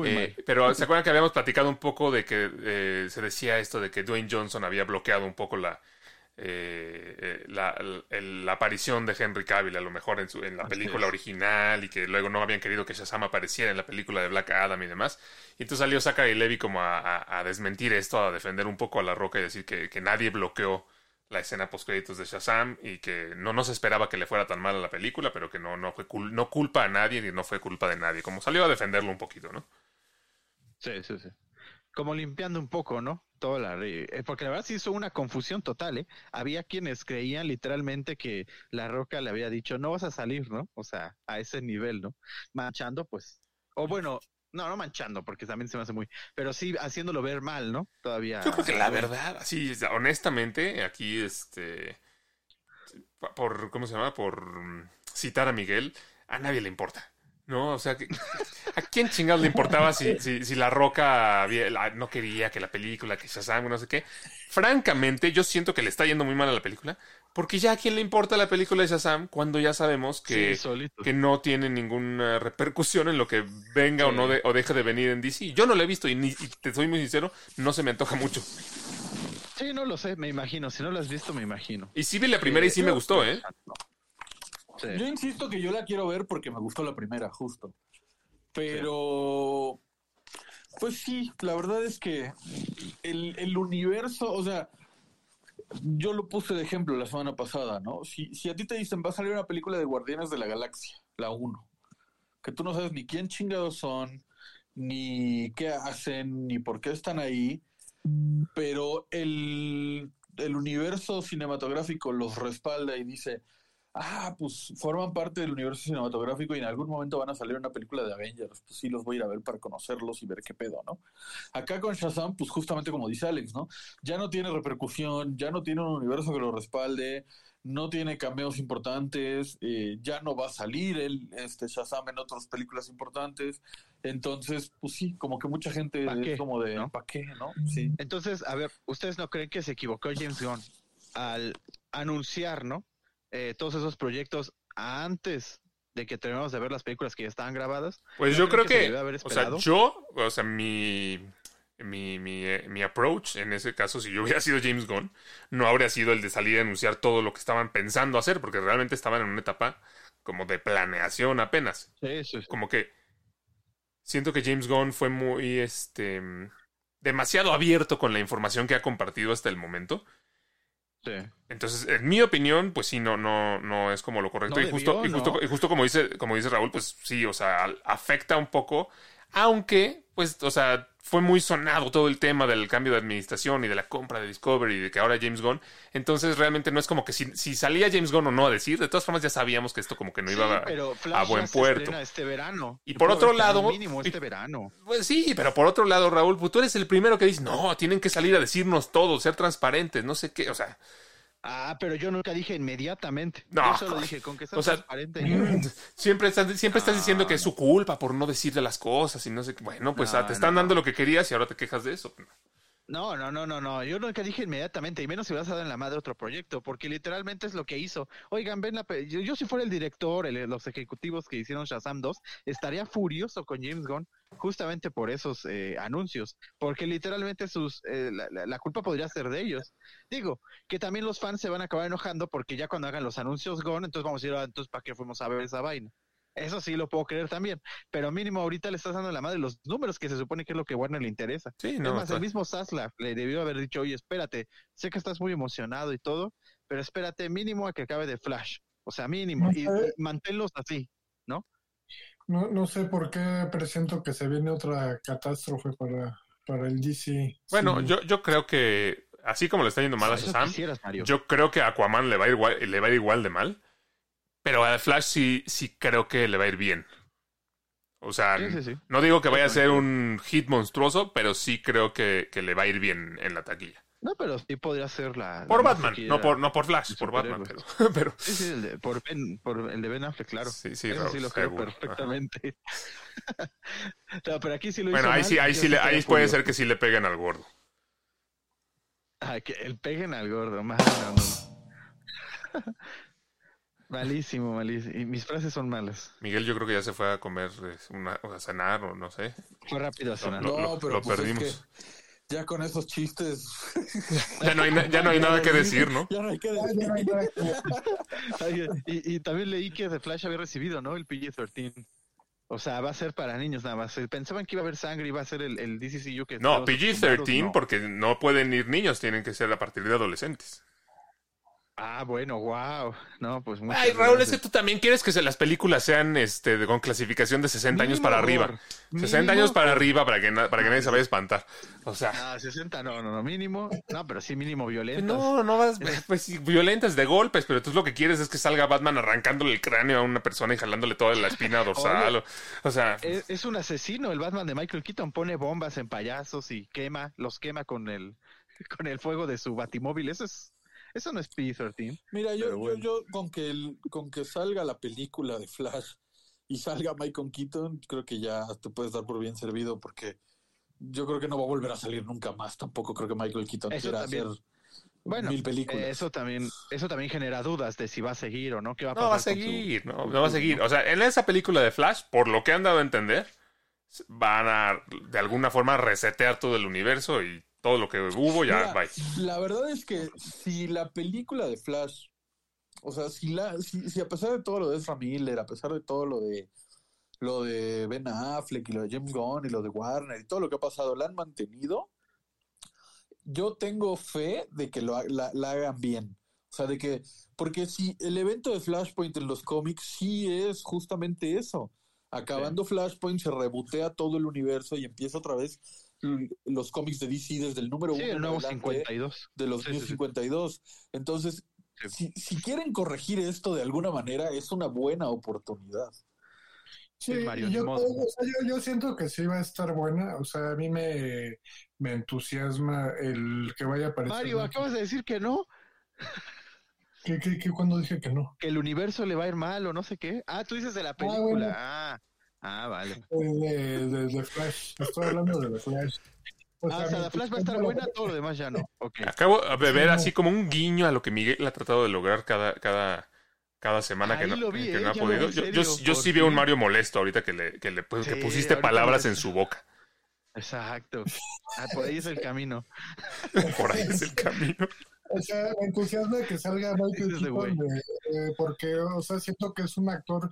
Eh, pero se acuerdan que habíamos platicado un poco de que eh, se decía esto de que Dwayne Johnson había bloqueado un poco la, eh, eh, la, aparición de Henry Cavill a lo mejor en, su, en la Así película es. original y que luego no habían querido que Shazam apareciera en la película de Black Adam y demás. Y entonces salió Zachary Levy como a, a- a desmentir esto, a defender un poco a La Roca y decir que, que nadie bloqueó la escena post créditos de Shazam y que no, no se esperaba que le fuera tan mal a la película, pero que no, no fue cul- no culpa a nadie ni no fue culpa de nadie. Como salió a defenderlo un poquito, ¿no? Sí, sí, sí. Como limpiando un poco, ¿no? Toda la eh, porque la verdad sí hizo una confusión total, ¿eh? Había quienes creían literalmente que La Roca le había dicho, no vas a salir, ¿no? O sea, a ese nivel, ¿no? Manchando, pues. O bueno, no, no manchando, porque también se me hace muy. Pero sí haciéndolo ver mal, ¿no? Todavía. Yo creo que la verdad, así, honestamente, aquí, este, por, ¿cómo se llama? Por mm, citar a Miguel, a nadie le importa, ¿no? O sea, que, ¿a quién chingados le importaba si, si, si La Roca había- la- no quería que la película, que Shazam, no sé qué? Francamente, yo siento que le está yendo muy mal a la película, porque ya a quién le importa la película de Shazam cuando ya sabemos que... Sí, que no tiene ninguna repercusión en lo que venga o no de- o deje de venir en DC. Yo no lo he visto y, ni, y te soy muy sincero, no se me antoja mucho. Sí, no lo sé, me imagino. Si no lo has visto, me imagino. Y sí vi la primera y sí me gustó, ¿eh? Yo insisto que yo la quiero ver porque me gustó la primera, justo. Pero, pues sí, la verdad es que el, el universo, o sea, yo lo puse de ejemplo la semana pasada, ¿no? Si, si a ti te dicen va a salir una película de Guardianes de la Galaxia, la 1, que tú no sabes ni quién chingados son, ni qué hacen, ni por qué están ahí, pero el, el universo cinematográfico los respalda y dice, ah, pues forman parte del universo cinematográfico y en algún momento van a salir una película de Avengers, pues sí los voy a ir a ver para conocerlos y ver qué pedo, ¿no? Acá con Shazam, pues justamente como dice Alex, ¿no? Ya no tiene repercusión, ya no tiene un universo que lo respalde, no tiene cameos importantes, eh, ya no va a salir el este Shazam en otras películas importantes, entonces, pues sí, como que mucha gente ¿Pa' es como de, ¿No? ¿para qué, no? Sí. Entonces, a ver, ¿ustedes no creen que se equivocó James Gunn al anunciar, ¿no? Eh, todos esos proyectos antes de que terminemos de ver las películas que ya estaban grabadas. Pues ¿No yo creo que haber o sea, yo, o sea, mi, mi, mi, eh, mi approach en ese caso, si yo hubiera sido James Gunn, no habría sido el de salir a anunciar todo lo que estaban pensando hacer, porque realmente estaban en una etapa como de planeación apenas. Sí, sí, sí. Como que siento que James Gunn fue muy, este, demasiado abierto con la información que ha compartido hasta el momento. Sí. Entonces, en mi opinión, pues sí, no, no, no es como lo correcto. No y, justo, y, justo, y justo como dice, como dice Raúl, pues sí, o sea, afecta un poco. Aunque, pues, o sea, fue muy sonado todo el tema del cambio de administración y de la compra de Discovery y de que ahora James Gunn. Entonces, realmente no es como que si, si salía James Gunn o no a decir, de todas formas ya sabíamos que esto como que no iba Sí, pero Flash a buen puerto. este verano. Y por otro lado- mínimo este verano. Pues sí, pero por otro lado, Raúl, pues tú eres el primero que dice, no, tienen que salir a decirnos todo, ser transparentes, no sé qué, o sea, Ah, pero yo nunca dije inmediatamente. No. Yo solo dije con que sea O sea, transparente. Mm, Siempre estás, siempre estás diciendo que es su culpa por no decirle las cosas y no sé qué. Bueno, pues No, ah, te están no, dando no. lo que querías y ahora te quejas de eso. No, no, no, no, no. Yo nunca dije inmediatamente, y menos si vas a dar en la madre otro proyecto, porque literalmente es lo que hizo. Oigan, ven la yo, yo si fuera el director, el- los ejecutivos que hicieron Shazam 2, estaría furioso con James Gunn justamente por esos eh, anuncios, porque literalmente sus eh, la, culpa podría ser de ellos. Digo, que también los fans se van a acabar enojando porque ya cuando hagan los anuncios Gunn, entonces vamos a ir, "Ah, entonces ¿para qué fuimos a ver esa vaina? Eso sí lo puedo creer también, pero mínimo ahorita le estás dando la madre los números que se supone que es lo que Warner le interesa. Sí, es no. más, está- el mismo Saslav le debió haber dicho, oye, espérate, sé que estás muy emocionado y todo, pero espérate mínimo a que acabe de Flash. O sea, mínimo. No Y, sé. y manténlos así. No, no sé por qué presiento que se viene otra catástrofe para, para el DC. Bueno, Sí. yo, yo creo que, así como le está yendo mal a Shazam, yo creo que a Aquaman le va a ir igual, le va a ir igual de mal. Pero a Flash sí, sí creo que le va a ir bien. O sea, Sí, sí, sí. no digo que vaya a ser un hit monstruoso, pero sí creo que, que le va a ir bien en la taquilla. No, pero sí podría ser la... Por la más Batman, no por, no por Flash, por Batman, pero, pero Sí, sí, el de, por, ben, por el de Ben Affleck, claro. sí, sí, Eso Raúl, sí lo creo seguro. perfectamente. no, pero aquí sí lo Bueno, hizo ahí mal, sí, ahí sí, le- ahí puede ser que sí le peguen al gordo. Ah, que el peguen al gordo, mano. no. malísimo, malísimo. Y mis frases son malas. Miguel yo creo que ya se fue a comer, una, o a cenar o no sé. Fue rápido a No, sonar. no. No, pero lo pues es perdimos. que ya con esos chistes. Ya no hay, ya no hay nada que decir, ¿no? Ya no hay que decir. ya no hay nada que- Ay, y, y también leí que The Flash había recibido, ¿no? El PG-13. O sea, va a ser para niños nada más. Pensaban que iba a haber sangre, iba a ser el, el DCCU que... No, estamos acostumbrados, PG-13 no. porque no pueden ir niños, tienen que ser a partir de adolescentes. Ah, bueno, wow. No, pues Ay, Raúl, es que tú también quieres que las películas sean este, de- con clasificación de 60 años para arriba. horror. 60 Mínimo años para arriba para que, para que nadie se vaya a espantar. O sea, Ah, 60 no, no, no, mínimo. No, pero sí mínimo violentas. no, no vas, pues sí, violentas de golpes, pero tú lo que quieres es que salga Batman arrancándole el cráneo a una persona y jalándole toda la espina dorsal. o, o sea, Es, es un asesino, el Batman de Michael Keaton pone bombas en payasos y quema, los quema con el con el fuego de su batimóvil. Eso es eso no es PG-13. Mira, yo, bueno. yo, yo con que el, con que salga la película de Flash y salga Michael Keaton, creo que ya te puedes dar por bien servido porque yo creo que no va a volver a salir nunca más. Tampoco creo que Michael Keaton Eso quiera también. hacer Bueno, mil películas. eso también eso también genera dudas de si va a seguir o no, qué va a no pasar va a su- seguir, no, no va a seguir. O sea, en esa película de Flash, por lo que han dado a entender, van a de alguna forma resetear todo el universo y todo lo que hubo ya, Mira, bye. La verdad es que si la película de Flash, o sea, si la, si, si a pesar de todo lo de Ezra Miller, a pesar de todo lo de lo de Ben Affleck y lo de James Gunn y lo de Warner y todo lo que ha pasado, la han mantenido, yo tengo fe de que lo, la, la hagan bien. O sea, de que, porque si el evento de Flashpoint en los cómics sí es justamente eso. Acabando Flashpoint se rebotea todo el universo y empieza otra vez los cómics de DC desde el número Sí, uno el nuevo adelante 52. de los Sí, sí, sí. 52. Entonces, Sí. si, si quieren corregir esto de alguna manera, es una buena oportunidad. Sí, Mario, yo, siento que sí va a estar buena. O sea, a mí me, me entusiasma el que vaya a aparecer. Mario, acabas de decir que no, ¿Qué, qué, qué, cuando dije que no? que el universo le va a ir mal o no sé qué. Ah, tú dices de la bueno. película. Ah, ah, vale. Eh, De, de, de Flash. Estoy hablando de The Flash. Ah, o sea, me la Flash va a estar buena, todo lo demás ya no. Ok. Acabo de ver así como un guiño a lo que Miguel ha tratado de lograr cada, cada, cada semana que no, lo vi, que eh, no ha podido. vi, Yo, serio, yo, yo por sí veo un. Mario molesto ahorita que le, que le pues, que pusiste palabras en su boca. Exacto. Ah, por ahí es el camino. Por ahí es el camino. o sea, me entusiasma que salga Michael. Keaton, de- eh, porque, o sea, siento que es un actor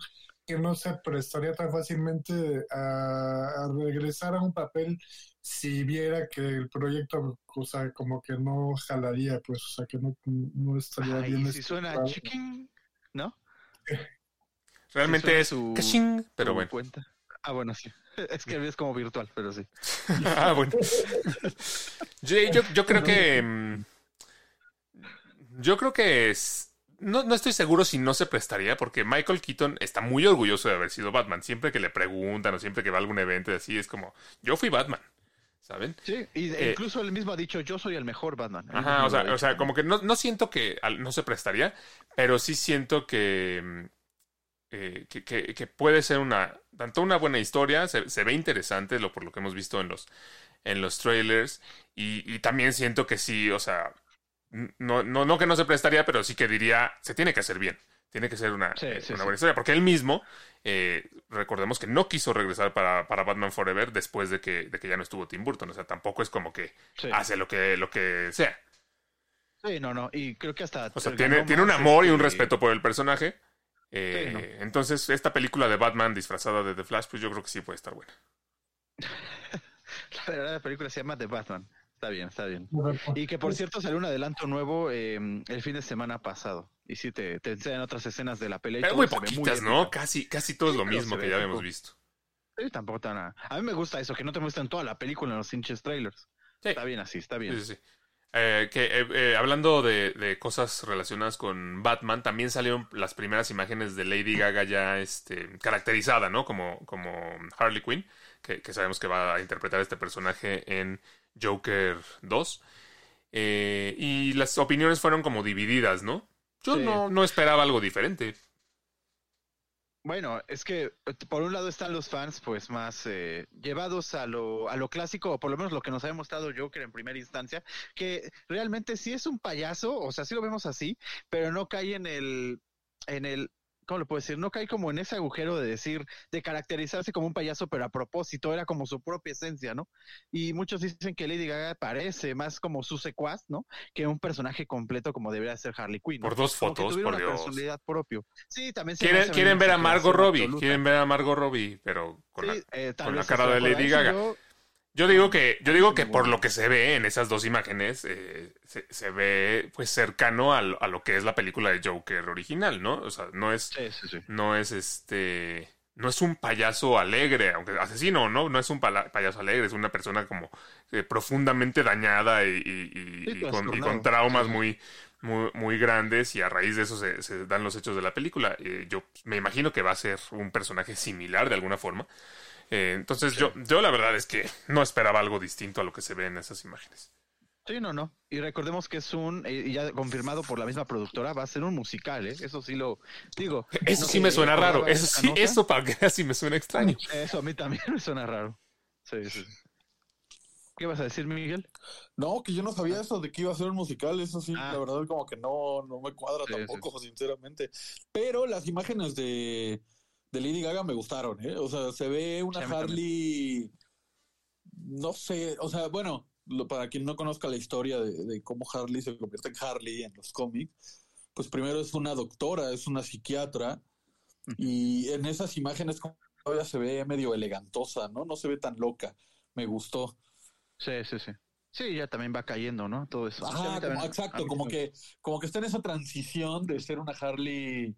que no se prestaría tan fácilmente a, a regresar a un papel si viera que el proyecto, o sea, como que no jalaría, pues, o sea, que no, no estaría Ay, bien. si suena estructurado. chicken, ¿no? Realmente suena es su- caching, pero bueno. cuenta. Ah, bueno, sí. Es que es como virtual, pero sí. ah, bueno. Yo, yo, yo creo que. mm, Yo creo que es. No, no estoy seguro si no se prestaría, porque Michael Keaton está muy orgulloso de haber sido Batman. Siempre que le preguntan o siempre que va a algún evento y así, es como, yo fui Batman, ¿saben? Sí, y Eh, incluso él mismo ha dicho, yo soy el mejor Batman. Ajá, o sea, o sea, como que no, no siento que no se prestaría, pero sí siento que, mm, eh, que, que- que puede ser una, tanto una buena historia, se, se ve interesante lo por lo que hemos visto en los, en los trailers, y, y también siento que sí, o sea, no, no, no que no se prestaría, pero sí que diría, se tiene que hacer bien, tiene que ser una, Sí, eh, sí, una sí. buena historia, porque él mismo, eh, recordemos que no quiso regresar para, para Batman Forever después de que, de que ya no estuvo Tim Burton, o sea, tampoco es como que Sí. hace lo que, lo que sea. Sí, no, no. Y creo que hasta. O sea, tiene, tiene un amor y un respeto por el personaje. Eh. Entonces, esta película de Batman disfrazada de The Flash, pues yo creo que sí puede estar buena. La verdad, la película se llama The Batman. Está bien, está bien. Y que por cierto salió un adelanto nuevo eh, el fin de semana pasado. Y sí, te, te enseñan otras escenas de la pelea. y Pero muy poquitas. ¿no? Casi, casi todo es lo mismo que ya épico. habíamos visto. Sí, tampoco tan nada. A mí me gusta eso, que no te muestran toda la película en los hinches trailers. Sí. Está bien así, está bien. Sí, sí, sí. Eh, que, eh, eh, hablando de, de cosas relacionadas con Batman, también salieron las primeras imágenes de Lady Gaga ya este, caracterizada, ¿no? Como, como Harley Quinn, que, que sabemos que va a interpretar este personaje en Joker 2. Eh, y las opiniones fueron como divididas, ¿no? Yo Sí. no, no esperaba algo diferente. Bueno, es que eh, por un lado están los fans pues más eh, llevados a lo, a lo clásico, o por lo menos lo que nos ha mostrado Joker en primera instancia, que realmente sí es un payaso, o sea, sí lo vemos así, pero no cae en el, en el, ¿cómo lo puedo decir? No cae como en ese agujero de decir, de caracterizarse como un payaso, pero a propósito, era como su propia esencia, ¿no? Y muchos dicen que Lady Gaga parece más como su secuaz, ¿no? Que un personaje completo como debería ser Harley Quinn. ¿no? Por dos Como que fotos, por una Dios. personalidad propio. Sí, también se Quieren, quieren ver a Margot Robbie, absoluta. quieren ver a Margot Robbie, pero con la- eh, con la cara de Lady Gaga. yo- Yo digo que, yo digo que por lo que se ve en esas dos imágenes, eh, se, se ve pues cercano a, lo- a lo que es la película de Joker original, ¿no? O sea, no es, Sí, sí, sí. no es este, no es un payaso alegre, aunque asesino, ¿no? No es un payaso alegre, es una persona como eh, profundamente dañada y, y- y- con, y con traumas muy, muy grandes y a raíz de eso se, se dan los hechos de la película. Eh, yo me imagino que va a ser un personaje similar de alguna forma. Eh, entonces yo, yo la verdad es que no esperaba algo distinto a lo que se ve en esas imágenes. Sí, no, no. Y recordemos que es un, eh, y ya confirmado por la misma productora, va a ser un musical, ¿eh? Eso sí lo digo. Eso no sí me suena raro. Eso sí, nota. eso para que así me suena extraño. Eso a mí también me suena raro. Sí, sí. ¿Qué vas a decir, Miguel? No, que yo no sabía eso de que iba a ser un musical, eso sí, Ah. la verdad como que no, no me cuadra Sí, tampoco, sinceramente. Pero las imágenes de, de Lady Gaga me gustaron, ¿eh? O sea, se ve una Sí, Harley, no sé, o sea, bueno, lo- para quien no conozca la historia de, de cómo Harley se convierte en Harley en los cómics, pues primero es una doctora, es una psiquiatra, y en esas imágenes como todavía se ve medio elegantosa, ¿no? No se ve tan loca, me gustó. Sí, sí, sí. Sí, ya también va cayendo, ¿no? Todo eso. Ajá, también- como- a exacto, como que, como que está en esa transición de ser una Harley,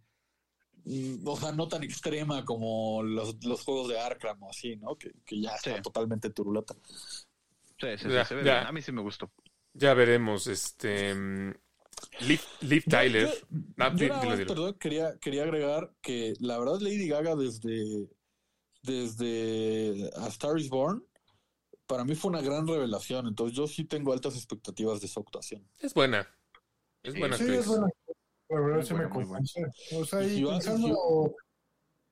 o sea, no tan extrema como los, los juegos de Arkham o así, ¿no? Que, que ya está Sí. totalmente turulata. Sí, sí, sí, Ya, se ve ya. bien. A mí sí me gustó. Ya veremos. Este. mm, Liv, Liv Tyler. Yo, Ah, yo nada más, dilo. perdón, quería, quería agregar que la verdad Lady Gaga desde, desde A Star is Born, para mí fue una gran revelación, entonces yo sí tengo altas expectativas de su actuación. Es buena. Es buena Sí, actriz. es buena. Verdad Muy sí me. O sea, Y pensando,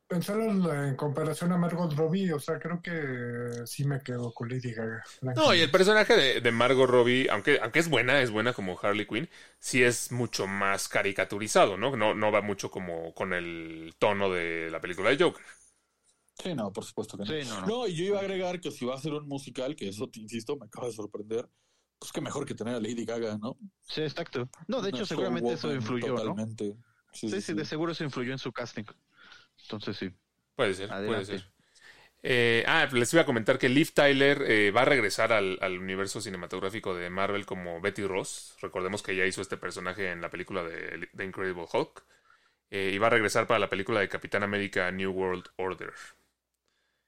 pensando en, la- en comparación a Margot Robbie, o sea, creo que sí me quedo con Lady Gaga. No, y el personaje de, de Margot Robbie, aunque, aunque es buena, es buena como Harley Quinn, sí es mucho más caricaturizado, ¿no? No, no va mucho como con el tono de la película de Joker. Sí, no, por supuesto que no. Sí, no, no. No, y yo iba a agregar que si va a ser un musical, que eso te insisto, me acaba de sorprender, pues qué mejor que tener a Lady Gaga, ¿no? Sí, exacto. No, de Una hecho, seguramente eso influyó, ¿no? Totalmente. Sí, Sí, sí, de seguro eso influyó en su casting. Entonces sí. Puede ser, puede ser. Eh, ah, les iba a comentar que Liv Tyler eh, va a regresar al, al universo cinematográfico de Marvel como Betty Ross. Recordemos que ya hizo este personaje en la película de The Incredible Hulk. Eh, y va a regresar para la película de Capitán América New World Order.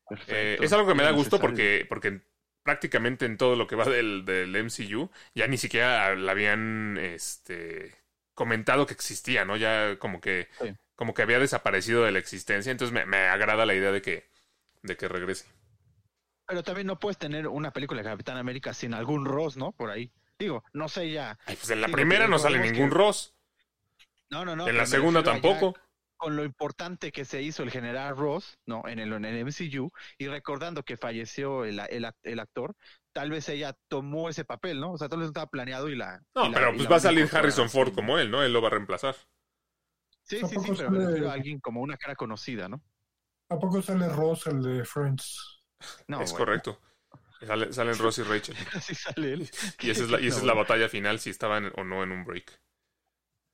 Perfecto. Eh, es algo que me da gusto porque, porque prácticamente en todo lo que va del, del MCU ya ni siquiera la habían este, comentado que existía, ¿no? Ya como que, Sí. como que había desaparecido de la existencia. Entonces me, me agrada la idea de que, de que regrese. Pero también no puedes tener una película de Capitán América sin algún Ross, ¿no? Por ahí. Digo, no sé ya. Ay, pues en la Digo, primera no sale ningún que- Ross. No, no, no. en la segunda ya tampoco. Con lo importante que se hizo el general Ross, ¿no? En el, en el MCU, y recordando que falleció el, el, el actor, tal vez ella tomó ese papel, ¿no? O sea, tal vez estaba planeado y la. No, y pero pues va a salir Harrison así. Ford como él, ¿no? Él lo va a reemplazar. Sí, sí, sí, pero me refiero a alguien como una cara conocida, ¿no? ¿A poco sale Ross, el de Friends? No, es bueno, correcto. Sale- salen Ross y Rachel. Así sale él. Y esa es la, y esa No, es la bueno. batalla final si estaban o no en un break.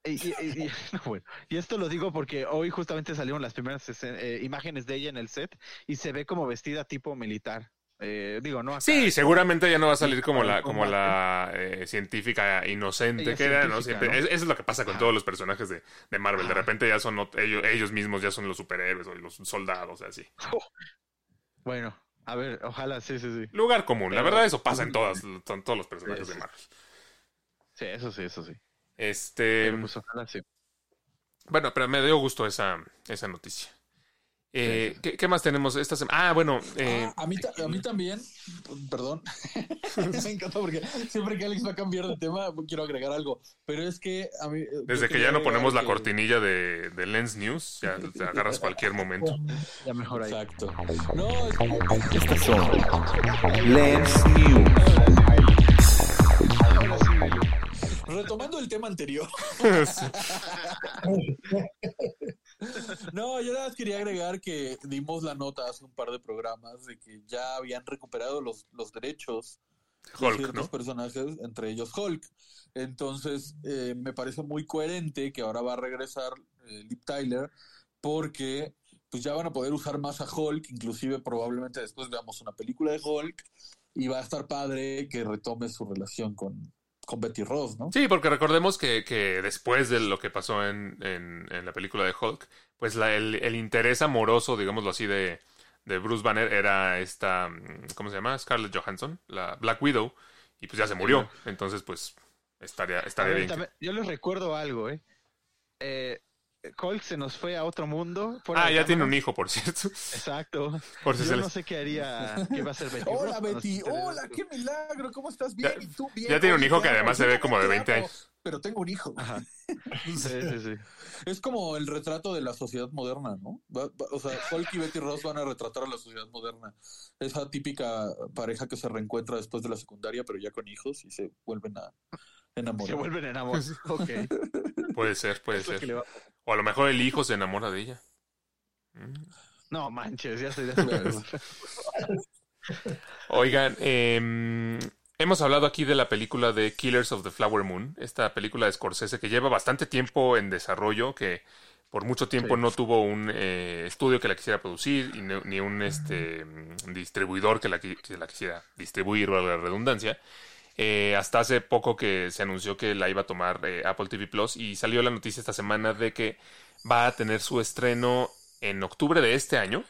Y, y- y- y- no, bueno, y esto lo digo porque hoy justamente salieron las primeras eh, imágenes de ella en el set y se ve como vestida tipo militar. Eh, digo, no acá- Sí, seguramente ya no va a salir como la, como la eh, científica inocente Ella que era, ¿no? Siempre, ¿no? es- Eso es lo que pasa con todos los personajes de, de Marvel. De repente ya son ellos, ellos mismos ya son los superhéroes o los soldados, así. Bueno, a ver, ojalá, sí, sí, sí. Lugar común. La verdad, eso pasa en todas, en todos los personajes Sí, de. Marvel. Sí, eso sí, eso sí. Este, Pero pues ojalá sí. bueno, pero me dio gusto esa, esa noticia. Eh, ¿qué, qué más tenemos esta semana? Ah, bueno, eh, Ah, a, mí, ta- a mí también, perdón, me encantó porque siempre que Alex va a cambiar de tema quiero agregar algo, pero es que a mí... yo desde que ya no ponemos la que- cortinilla de, de Lens News, ya te agarras cualquier momento. Ya mejor ahí. Exacto. No, es que- Estas son Lens News. Retomando el tema anterior. No, yo nada más quería agregar que dimos la nota hace un par de programas de que ya habían recuperado los, los derechos de ciertos ¿no? personajes, entre ellos Hulk. Entonces, eh, me parece muy coherente que ahora va a regresar eh, Liv Tyler porque pues ya van a poder usar más a Hulk, inclusive probablemente después veamos una película de Hulk y va a estar padre que retome su relación con, con Betty Ross, ¿no? Sí, porque recordemos que, que después de lo que pasó en, en- en la película de Hulk, pues la- el, el interés amoroso, digámoslo así, de, de Bruce Banner era esta, mm, ¿cómo se llama? Scarlett Johansson, la Black Widow, y pues ya se murió. Entonces, pues estaría, estaría ver, bien. también- yo les recuerdo algo, ¿eh? eh Hulk se nos fue a otro mundo. Ah, ya tiene un hijo, por cierto. Exacto. Por si Yo se no les- sé qué haría, qué va a hacer Betty. Hola Betty, hola, qué milagro, ¿cómo estás? Bien, Ya- ¿y tú bien? ya tiene un hijo que además se ve como de también te 20 amo, años. Pero tengo un hijo. Ajá. Sí, sí, sí. Es como el retrato de la sociedad moderna, ¿no? Va- va- o sea, Hulk y Betty Ross van a retratar a la sociedad moderna. Esa típica pareja que se reencuentra después de la secundaria, pero ya con hijos y se vuelven a enamorar. Se vuelven enamorados. Ok. Puede ser, puede ser. va- O a lo mejor el hijo se enamora de ella. Mm. No manches, ya súper. Oigan, eh, hemos hablado aquí de la película de Killers of the Flower Moon, esta película de Scorsese que lleva bastante tiempo en desarrollo, que por mucho tiempo Sí. no tuvo un eh, estudio que la quisiera producir y no- ni un este, distribuidor que la, que la quisiera distribuir, valga la redundancia. Eh, hasta hace poco que se anunció que la iba a tomar eh, Apple TV Plus y salió la noticia esta semana de que va a tener su estreno en octubre de este año.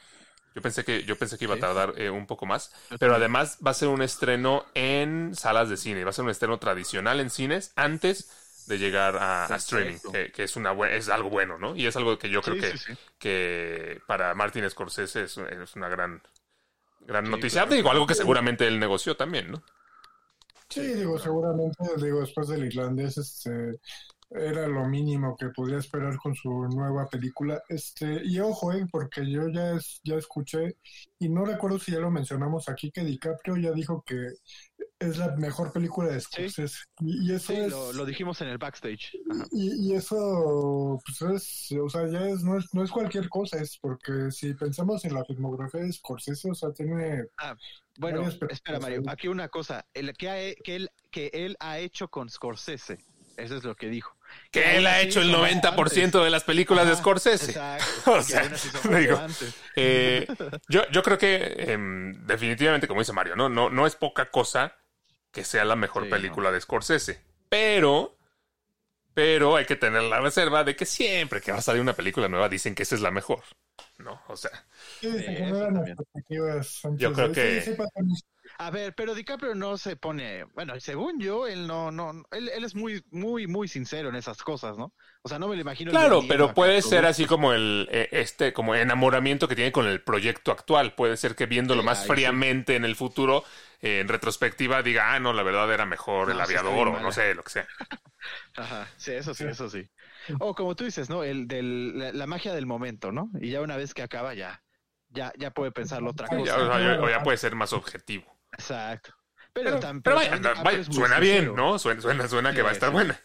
Yo pensé que, yo pensé que iba a tardar eh, un poco más, pero además va a ser un estreno en salas de cine, va a ser un estreno tradicional en cines antes de llegar a, a streaming, que, que es una es algo bueno, ¿no? Y es algo que yo creo Sí, que, sí, sí. que para Martin Scorsese es, es una gran, gran noticia. Digo, algo que seguramente él negoció también, ¿no? Sí, digo, seguramente, digo, después del irlandés, este, era lo mínimo que podía esperar con su nueva película. Este, y ojo, eh, porque yo ya, es, ya escuché, y no recuerdo si ya lo mencionamos aquí, que DiCaprio ya dijo que es la mejor película de Scorsese. Y, y eso Sí, es, lo, lo dijimos en el backstage. Y, y eso, pues es, o sea, ya es, no es, no es cualquier cosa, es porque si pensamos en la filmografía de Scorsese, o sea, tiene, Bueno, Varias películas espera, Mario. Aquí una cosa. El, que, ha- que, él, que él ha hecho con Scorsese. Eso es lo que dijo. Que él ha hecho el son 90% bastantes. de las películas de Scorsese. Exacto. O sea, digo. Eh, yo, yo creo que em, definitivamente, como dice Mario, ¿no? No, no es poca cosa que sea la mejor Sí, película de Scorsese. Pero, pero hay que tener la reserva de que siempre que va a salir una película nueva dicen que esa es la mejor. ¿No? O sea, sí, se antes Yo creo que- sí, sí. A ver, pero DiCaprio no se pone, bueno, según yo, él no, no, no- él, él es muy, muy, muy sincero en esas cosas, ¿no? O sea, no me lo imagino. claro, pero puede ser así como el eh, este como enamoramiento que tiene con el proyecto actual. Puede ser que viéndolo Sí, más ahí sí. fríamente en el futuro, eh, en retrospectiva, diga, ah, no, la verdad era mejor el No, aviador o no sé, lo que sea. Ajá, sí, eso sí, eso sí. O como tú dices, ¿no? El del, la, la magia del momento, ¿no? Y ya una vez que acaba, ya, ya, ya puede pensarlo otra Ya, cosa. o sea, ya- o ya puede ser más objetivo. Exacto. Pero, Pero, pero pero vaya, suena bien, sincero. ¿no? Suena, suena, suena que Sí, va a estar sí. buena.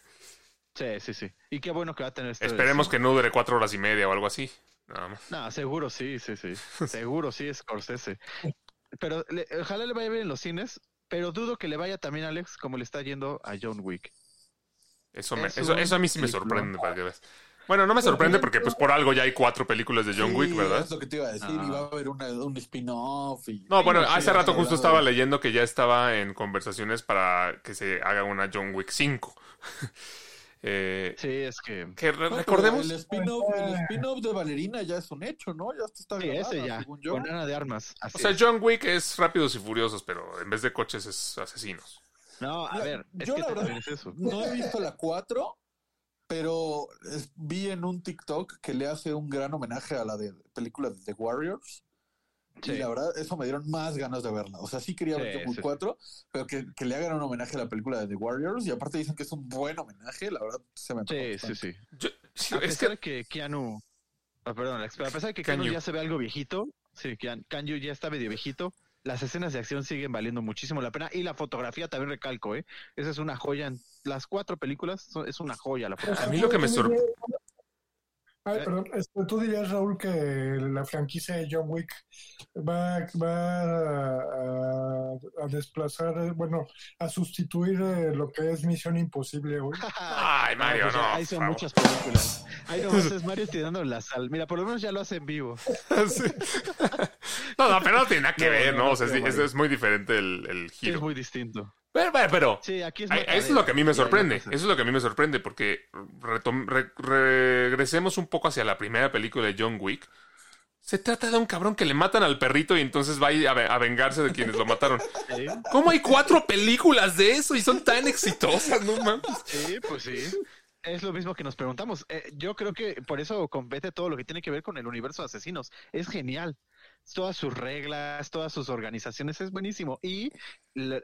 Sí, sí, sí. Y qué bueno que va a tener este. Esperemos que no dure cuatro horas y media o algo así. Nada más. No, seguro sí, sí, sí. seguro sí es Scorsese. Pero le- ojalá le vaya bien en los cines, pero dudo que le vaya también, Alex, como le está yendo a John Wick. Eso, me- Es eso, a mí sí me sorprende, para que veas. Bueno, no me sorprende porque pues por algo ya hay cuatro películas de John Sí, Wick, ¿verdad? Es lo que te iba a decir, Ah. y va a haber una- un spin-off. y- No, bueno, hace rato justo estaba leyendo que ya estaba en conversaciones para que se haga una John Wick 5. Eh, Sí, es que. que re- No, pero recordemos. El spin-off de Valerina ya es un hecho, ¿no? Ya está Sí, grabada, ese ya. según yo. Con Ana de Armas. O sea, es. John Wick es rápidos y furiosos, pero en vez de coches es asesinos. No, a ver, es yo que la verdad- también es eso. No he visto la 4, pero es- vi en un TikTok que le hace un gran homenaje a la de película de The Warriors. Sí. Y la verdad, eso me dieron más ganas de verla. O sea, sí quería ver Sí, John Wick sí, sí. 4, pero que, que le hagan un homenaje a la película de The Warriors. Y aparte dicen que es un buen homenaje, la verdad, se me Sí, sí, sí. Yo- sí, A es pesar que de que Keanu. ah, perdón, a pesar de que Keanu ya se ve algo viejito, sí, Keanu Keanu ya está medio viejito, las escenas de acción siguen valiendo muchísimo la pena y la fotografía también recalco, ¿eh? Esa es una joya. En las cuatro películas son- es una joya la a fotografía. mí lo que me sorprende. Ay, Eh. perdón, este, tú dirías, Raúl, que la franquicia de John Wick va, va a, a desplazar, eh, bueno, a sustituir eh, lo que es Misión Imposible hoy. Ay, Mario, pues, no. Ahí son muchas películas. Ahí nomás es Mario tirando la sal. Mira, por lo menos ya lo hace en vivo. Sí. No, no, pero no tiene nada que No, ver, no, ¿no? no O sea, es, Mario. es muy diferente el, el giro. es muy distinto. Pero, pero, pero, Sí, aquí es Ay, matadero. Eso es lo que a mí me sorprende. Eso es lo que a mí me sorprende porque retom- re- regresemos un poco hacia la primera película de John Wick. Se trata de un cabrón que le matan al perrito y entonces va a, vengarse de quienes lo mataron. Sí, ¿Cómo hay cuatro películas de eso y son tan exitosas? No mames. sí, pues sí. Es lo mismo que nos preguntamos. Eh, yo creo que por eso compete todo lo que tiene que ver con el universo de asesinos. Es genial. Todas sus reglas, todas sus organizaciones, es buenísimo. Y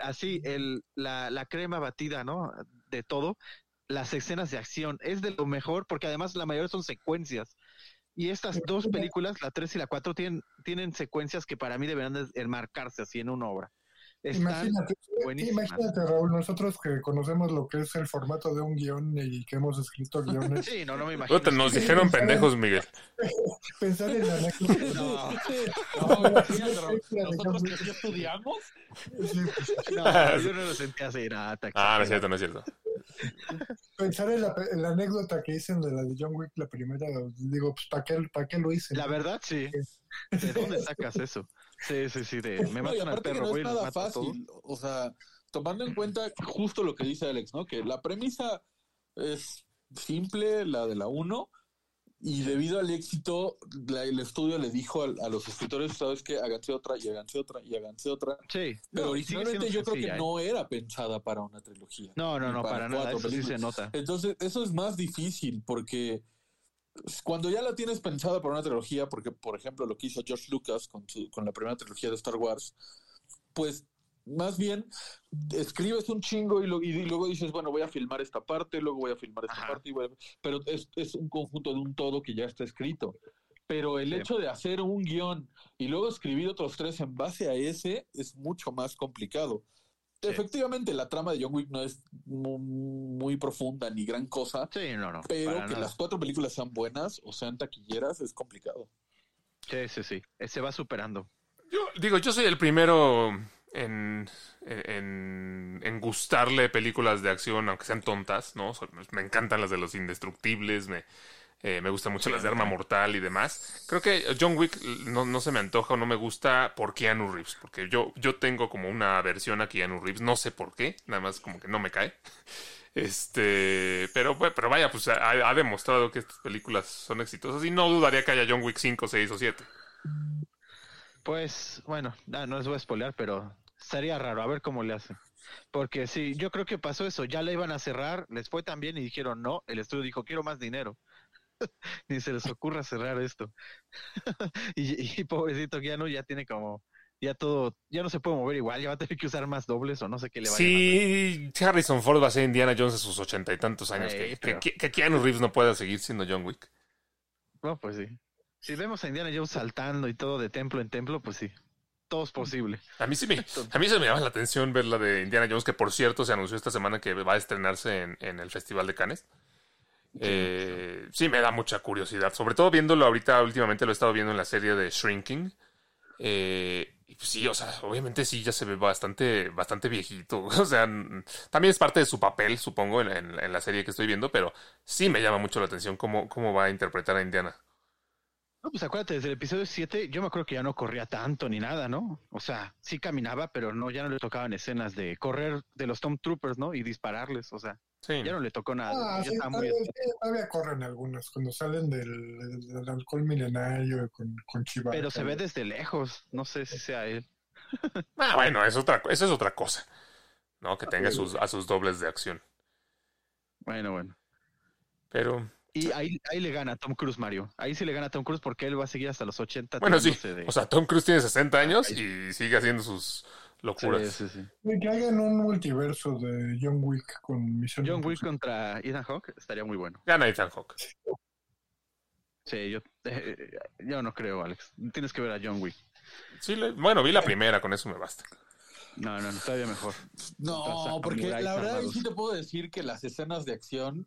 así, el, la, la crema batida, ¿no? De todo, las escenas de acción, es de lo mejor porque además la mayoría son secuencias. Y estas dos películas, la 3 y la 4, tienen, tienen secuencias que para mí deberán de enmarcarse así en una obra. Imagínate, imagínate, Raúl, nosotros que conocemos lo que es el formato de un guion y que hemos escrito guiones, Sí, no, no me imagino. Puta, Nos dijeron pendejos, Miguel. pensar en la anécdota. No. No, imagínate, Nosotros que sí estudiamos, Sí, pues, No, yo no lo sentí así, nada. te Ah, no es cierto, no es cierto. Pensar en la, en la anécdota que dicen de la de John Wick, la primera, digo, pues ¿para qué, para qué lo hice? La verdad, sí. ¿De dónde sacas eso? Sí, sí, sí, de me No, matan al aparte que perro, no güey, es los nada fácil. O sea, tomando en cuenta justo lo que dice Alex, ¿no? Que la premisa es simple, la de la 1, y debido al éxito, la- el estudio le dijo a, los escritores, ¿sabes qué? Háganse otra, y háganse otra, y háganse otra. Sí, Pero no, originalmente yo creo sencilla, que ¿eh? no era pensada para una trilogía. No, no, no, para nada, eso sí se nota. Entonces, eso es más difícil porque cuando ya la tienes pensada para una trilogía, porque por ejemplo lo que hizo George Lucas con, su- con la primera trilogía de Star Wars, pues más bien escribes un chingo y, lo- y luego dices, bueno, voy a filmar esta parte, luego voy a filmar esta Ajá. parte, y voy a- pero es, es un conjunto de un todo que ya está escrito. Pero el Sí. hecho de hacer un guion y luego escribir otros tres en base a ese es mucho más complicado. efectivamente la trama de John Wick no es mu- muy, profunda ni gran cosa, Sí, no, no. pero que nada. las cuatro películas sean buenas o sean taquilleras es complicado. Sí, sí, sí. Eh, Se va superando. Yo digo, yo soy el primero en, en, en gustarle películas de acción, aunque sean tontas, ¿no? Me encantan las de los indestructibles, me, eh, me gustan mucho las de Arma Mortal y demás. Creo que John Wick no, no se me antoja o no me gusta por Keanu Reeves, porque yo, yo tengo como una versión a Keanu Reeves, no sé por qué, nada más como que no me cae. Este, pero, pero vaya, pues ha, ha demostrado que estas películas son exitosas y no dudaría que haya John Wick 5, 6 o 7. Pues, bueno, ah, no les voy a spoilear, pero estaría raro, a ver cómo le hacen. Porque sí, yo creo que pasó eso, ya la iban a cerrar, les fue tan bien y dijeron no, el estudio dijo quiero más dinero. Ni se les ocurra cerrar esto. y, y pobrecito Keanu ya tiene como, ya todo, ya no se puede mover igual, ya va a tener que usar más dobles o no sé qué le vaya a Sí, Harrison Ford va a ser Indiana Jones a sus ochenta y tantos años. Sí, que, pero- que, que Keanu Reeves no pueda seguir siendo John Wick. No, pues sí. Si vemos a Indiana Jones saltando y todo de templo en templo, pues sí. Todo es posible. A mí sí me, a mí se me llama la atención ver la de Indiana Jones, que por cierto se anunció esta semana que va a estrenarse en, en el Festival de Cannes. Eh, sí, me da mucha curiosidad. Sobre todo viéndolo ahorita, últimamente lo he estado viendo en la serie de Shrinking. Eh, y pues sí, o sea, obviamente sí ya se ve bastante, bastante viejito. O sea, también es parte de su papel, supongo, en, en- en la serie que estoy viendo, pero sí me llama mucho la atención cómo, cómo va a interpretar a Indiana. No, pues acuérdate, desde el episodio 7 yo me acuerdo que ya no corría tanto ni nada, ¿no? O sea, sí caminaba, pero no, ya no le tocaban escenas de correr de los Tom Troopers, ¿no? Y dispararles, o sea, Sí. ya no le tocó nada. Ah, sí, muy... todavía, sí, todavía corren algunas cuando salen del, del alcohol milenario con, con. Pero se ve desde lejos, no sé si sea él. Ah, bueno, es otra, eso es otra cosa. ¿No? Que tenga sus, a sus dobles de acción. Bueno, bueno. Pero, Y ahí, ahí le gana a Tom Cruise, Mario. Ahí sí le gana a Tom Cruise porque él va a seguir hasta los 80. bueno, sí. de- O sea, Tom Cruise tiene 60 años y sigue haciendo sus locuras. Sí, sí, sí. Y que hagan un multiverso de John Wick con Misión John Wick contra Ethan Hawke estaría muy bueno. Gana Ethan Hawke. Sí, yo, eh, yo no creo, Alex. Tienes que ver a John Wick. Sí, le- bueno, vi la primera, con eso me basta. No, no, no, todavía mejor. No, porque la verdad sí te puedo decir que las escenas de acción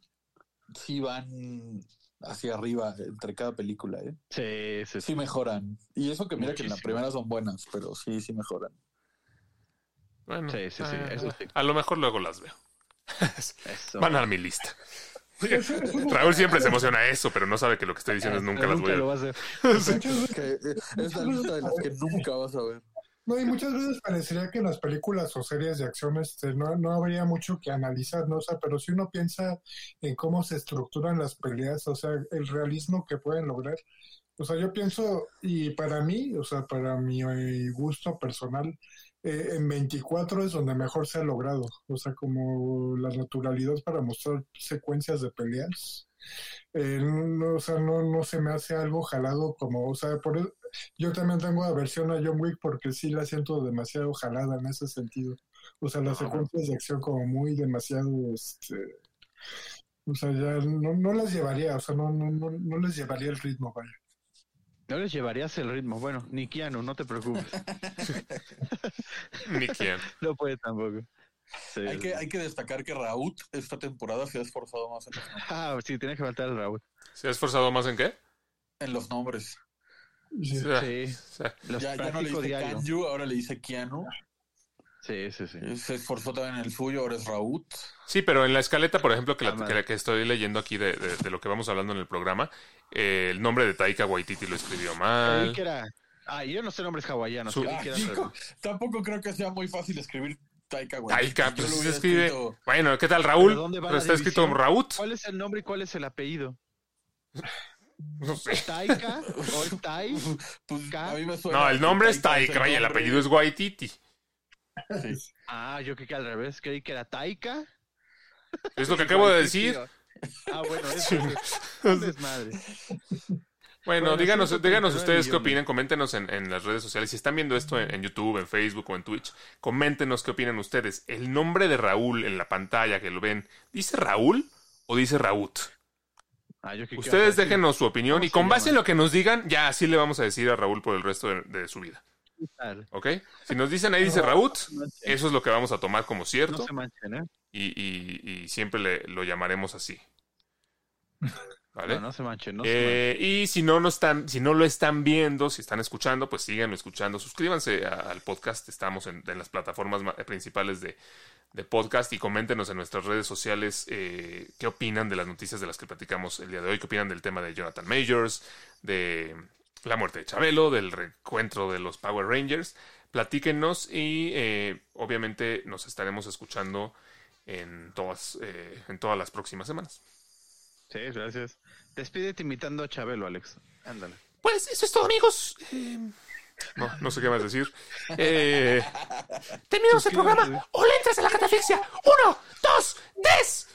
sí van hacia arriba entre cada película, ¿eh? Sí, sí, sí. Sí mejoran. Y eso que mira que en la primera son buenas, pero sí, sí mejoran. Bueno, Sí, sí, sí, ah, eso sí. A lo mejor luego las veo. Eso. Van a mi lista. Raúl siempre se emociona a eso, pero no sabe que lo que estoy diciendo es nunca las voy a lo ver. vas a ver. Eh, es la lista de las que nunca vas a ver. No, y muchas veces parecería que en las películas o series de acción este, no, no habría mucho que analizar, ¿no? O sea, pero si uno piensa en cómo se estructuran las peleas, o sea, el realismo que pueden lograr. O sea, yo pienso, y para mí, o sea, para mi eh, gusto personal, eh, en 24 es donde mejor se ha logrado. O sea, como la naturalidad para mostrar secuencias de peleas. Eh, no, o sea, no, no se me hace algo jalado como, o sea, por, e- yo también tengo aversión a John Wick porque sí la siento demasiado jalada en ese sentido. O sea, las secuencias de acción como muy demasiado, este, o sea, ya no, no las llevaría, o sea, no, no, no, no les llevaría el ritmo, vaya. No les llevarías el ritmo. Bueno, ni Keanu, no te preocupes. Ni. No puede tampoco. Sí, Hay que, hay que destacar que Raúl esta temporada se ha esforzado más en los, Ah, sí, tiene que faltar el Raúl. ¿Se ha esforzado más en qué? en los nombres. Sí. Los Ya, ya no le dice diario. Ahora le dice Keanu. Sí, sí, sí. Se esforzó también en el suyo, ahora es Raúl. Sí, pero en la escaleta, por ejemplo, que, la, Ah, que, la que estoy leyendo aquí de, de- de lo que vamos hablando en el programa, eh, el nombre de Taika Waititi lo escribió mal. que era... Ah, yo no sé nombres hawaianos. Su- creí que era- Tampoco, tampoco creo que sea muy fácil escribir Taika, güey. Taika, pues se escribe. escrito- Bueno, ¿qué tal, Raúl? ¿Pero dónde va Pero está escrito división? Raúl. ¿Cuál es el nombre y cuál es el apellido? No sé. ¿Taika o Tai? Pues, Ka- a mí me suena No, el nombre es Taika Taika y el apellido es Waititi. Sí. Ah, yo creí que al revés. Creí que era Taika. Es lo que acabo de decir. Ah, bueno, eso es un desmadre. Bueno, Bueno, díganos, 139 díganos ustedes qué opinan, coméntenos en, en las redes sociales. Si están viendo esto en, en YouTube, en Facebook o en Twitch, coméntenos qué opinan ustedes. El nombre de Raúl en la pantalla que lo ven, ¿dice Raúl o dice Raúl? Ah, yo creí que Ustedes déjenos su opinión ¿Cómo y con base en lo que nos digan, ya así le vamos a decir a Raúl por el resto de, de su vida. ¿Ok? Si nos dicen ahí dice Raúl, eso es lo que vamos a tomar como No cierto se manchen, ¿eh? y, y- y siempre le- lo llamaremos así. ¿Vale? No, no se manchen, no se Eh, y si no, no están, si no lo están viendo, si están escuchando, pues síganlo escuchando. Suscríbanse a- al podcast. Estamos en, en las plataformas ma- principales de, de podcast y coméntenos en nuestras redes sociales eh, qué opinan de las noticias de las que platicamos el día de hoy, qué opinan del tema de Jonathan Majors, de la muerte de Chabelo, del reencuentro de los Power Rangers. Platíquenos y eh, obviamente nos estaremos escuchando en todas, eh, en todas las próximas semanas. Sí, gracias. Despídete imitando a Chabelo, Alex. Ándale. Pues eso es todo, amigos. Eh, no, no sé qué más decir. Eh, Terminamos el programa. O le entras a la catafixia. Uno, dos, tres.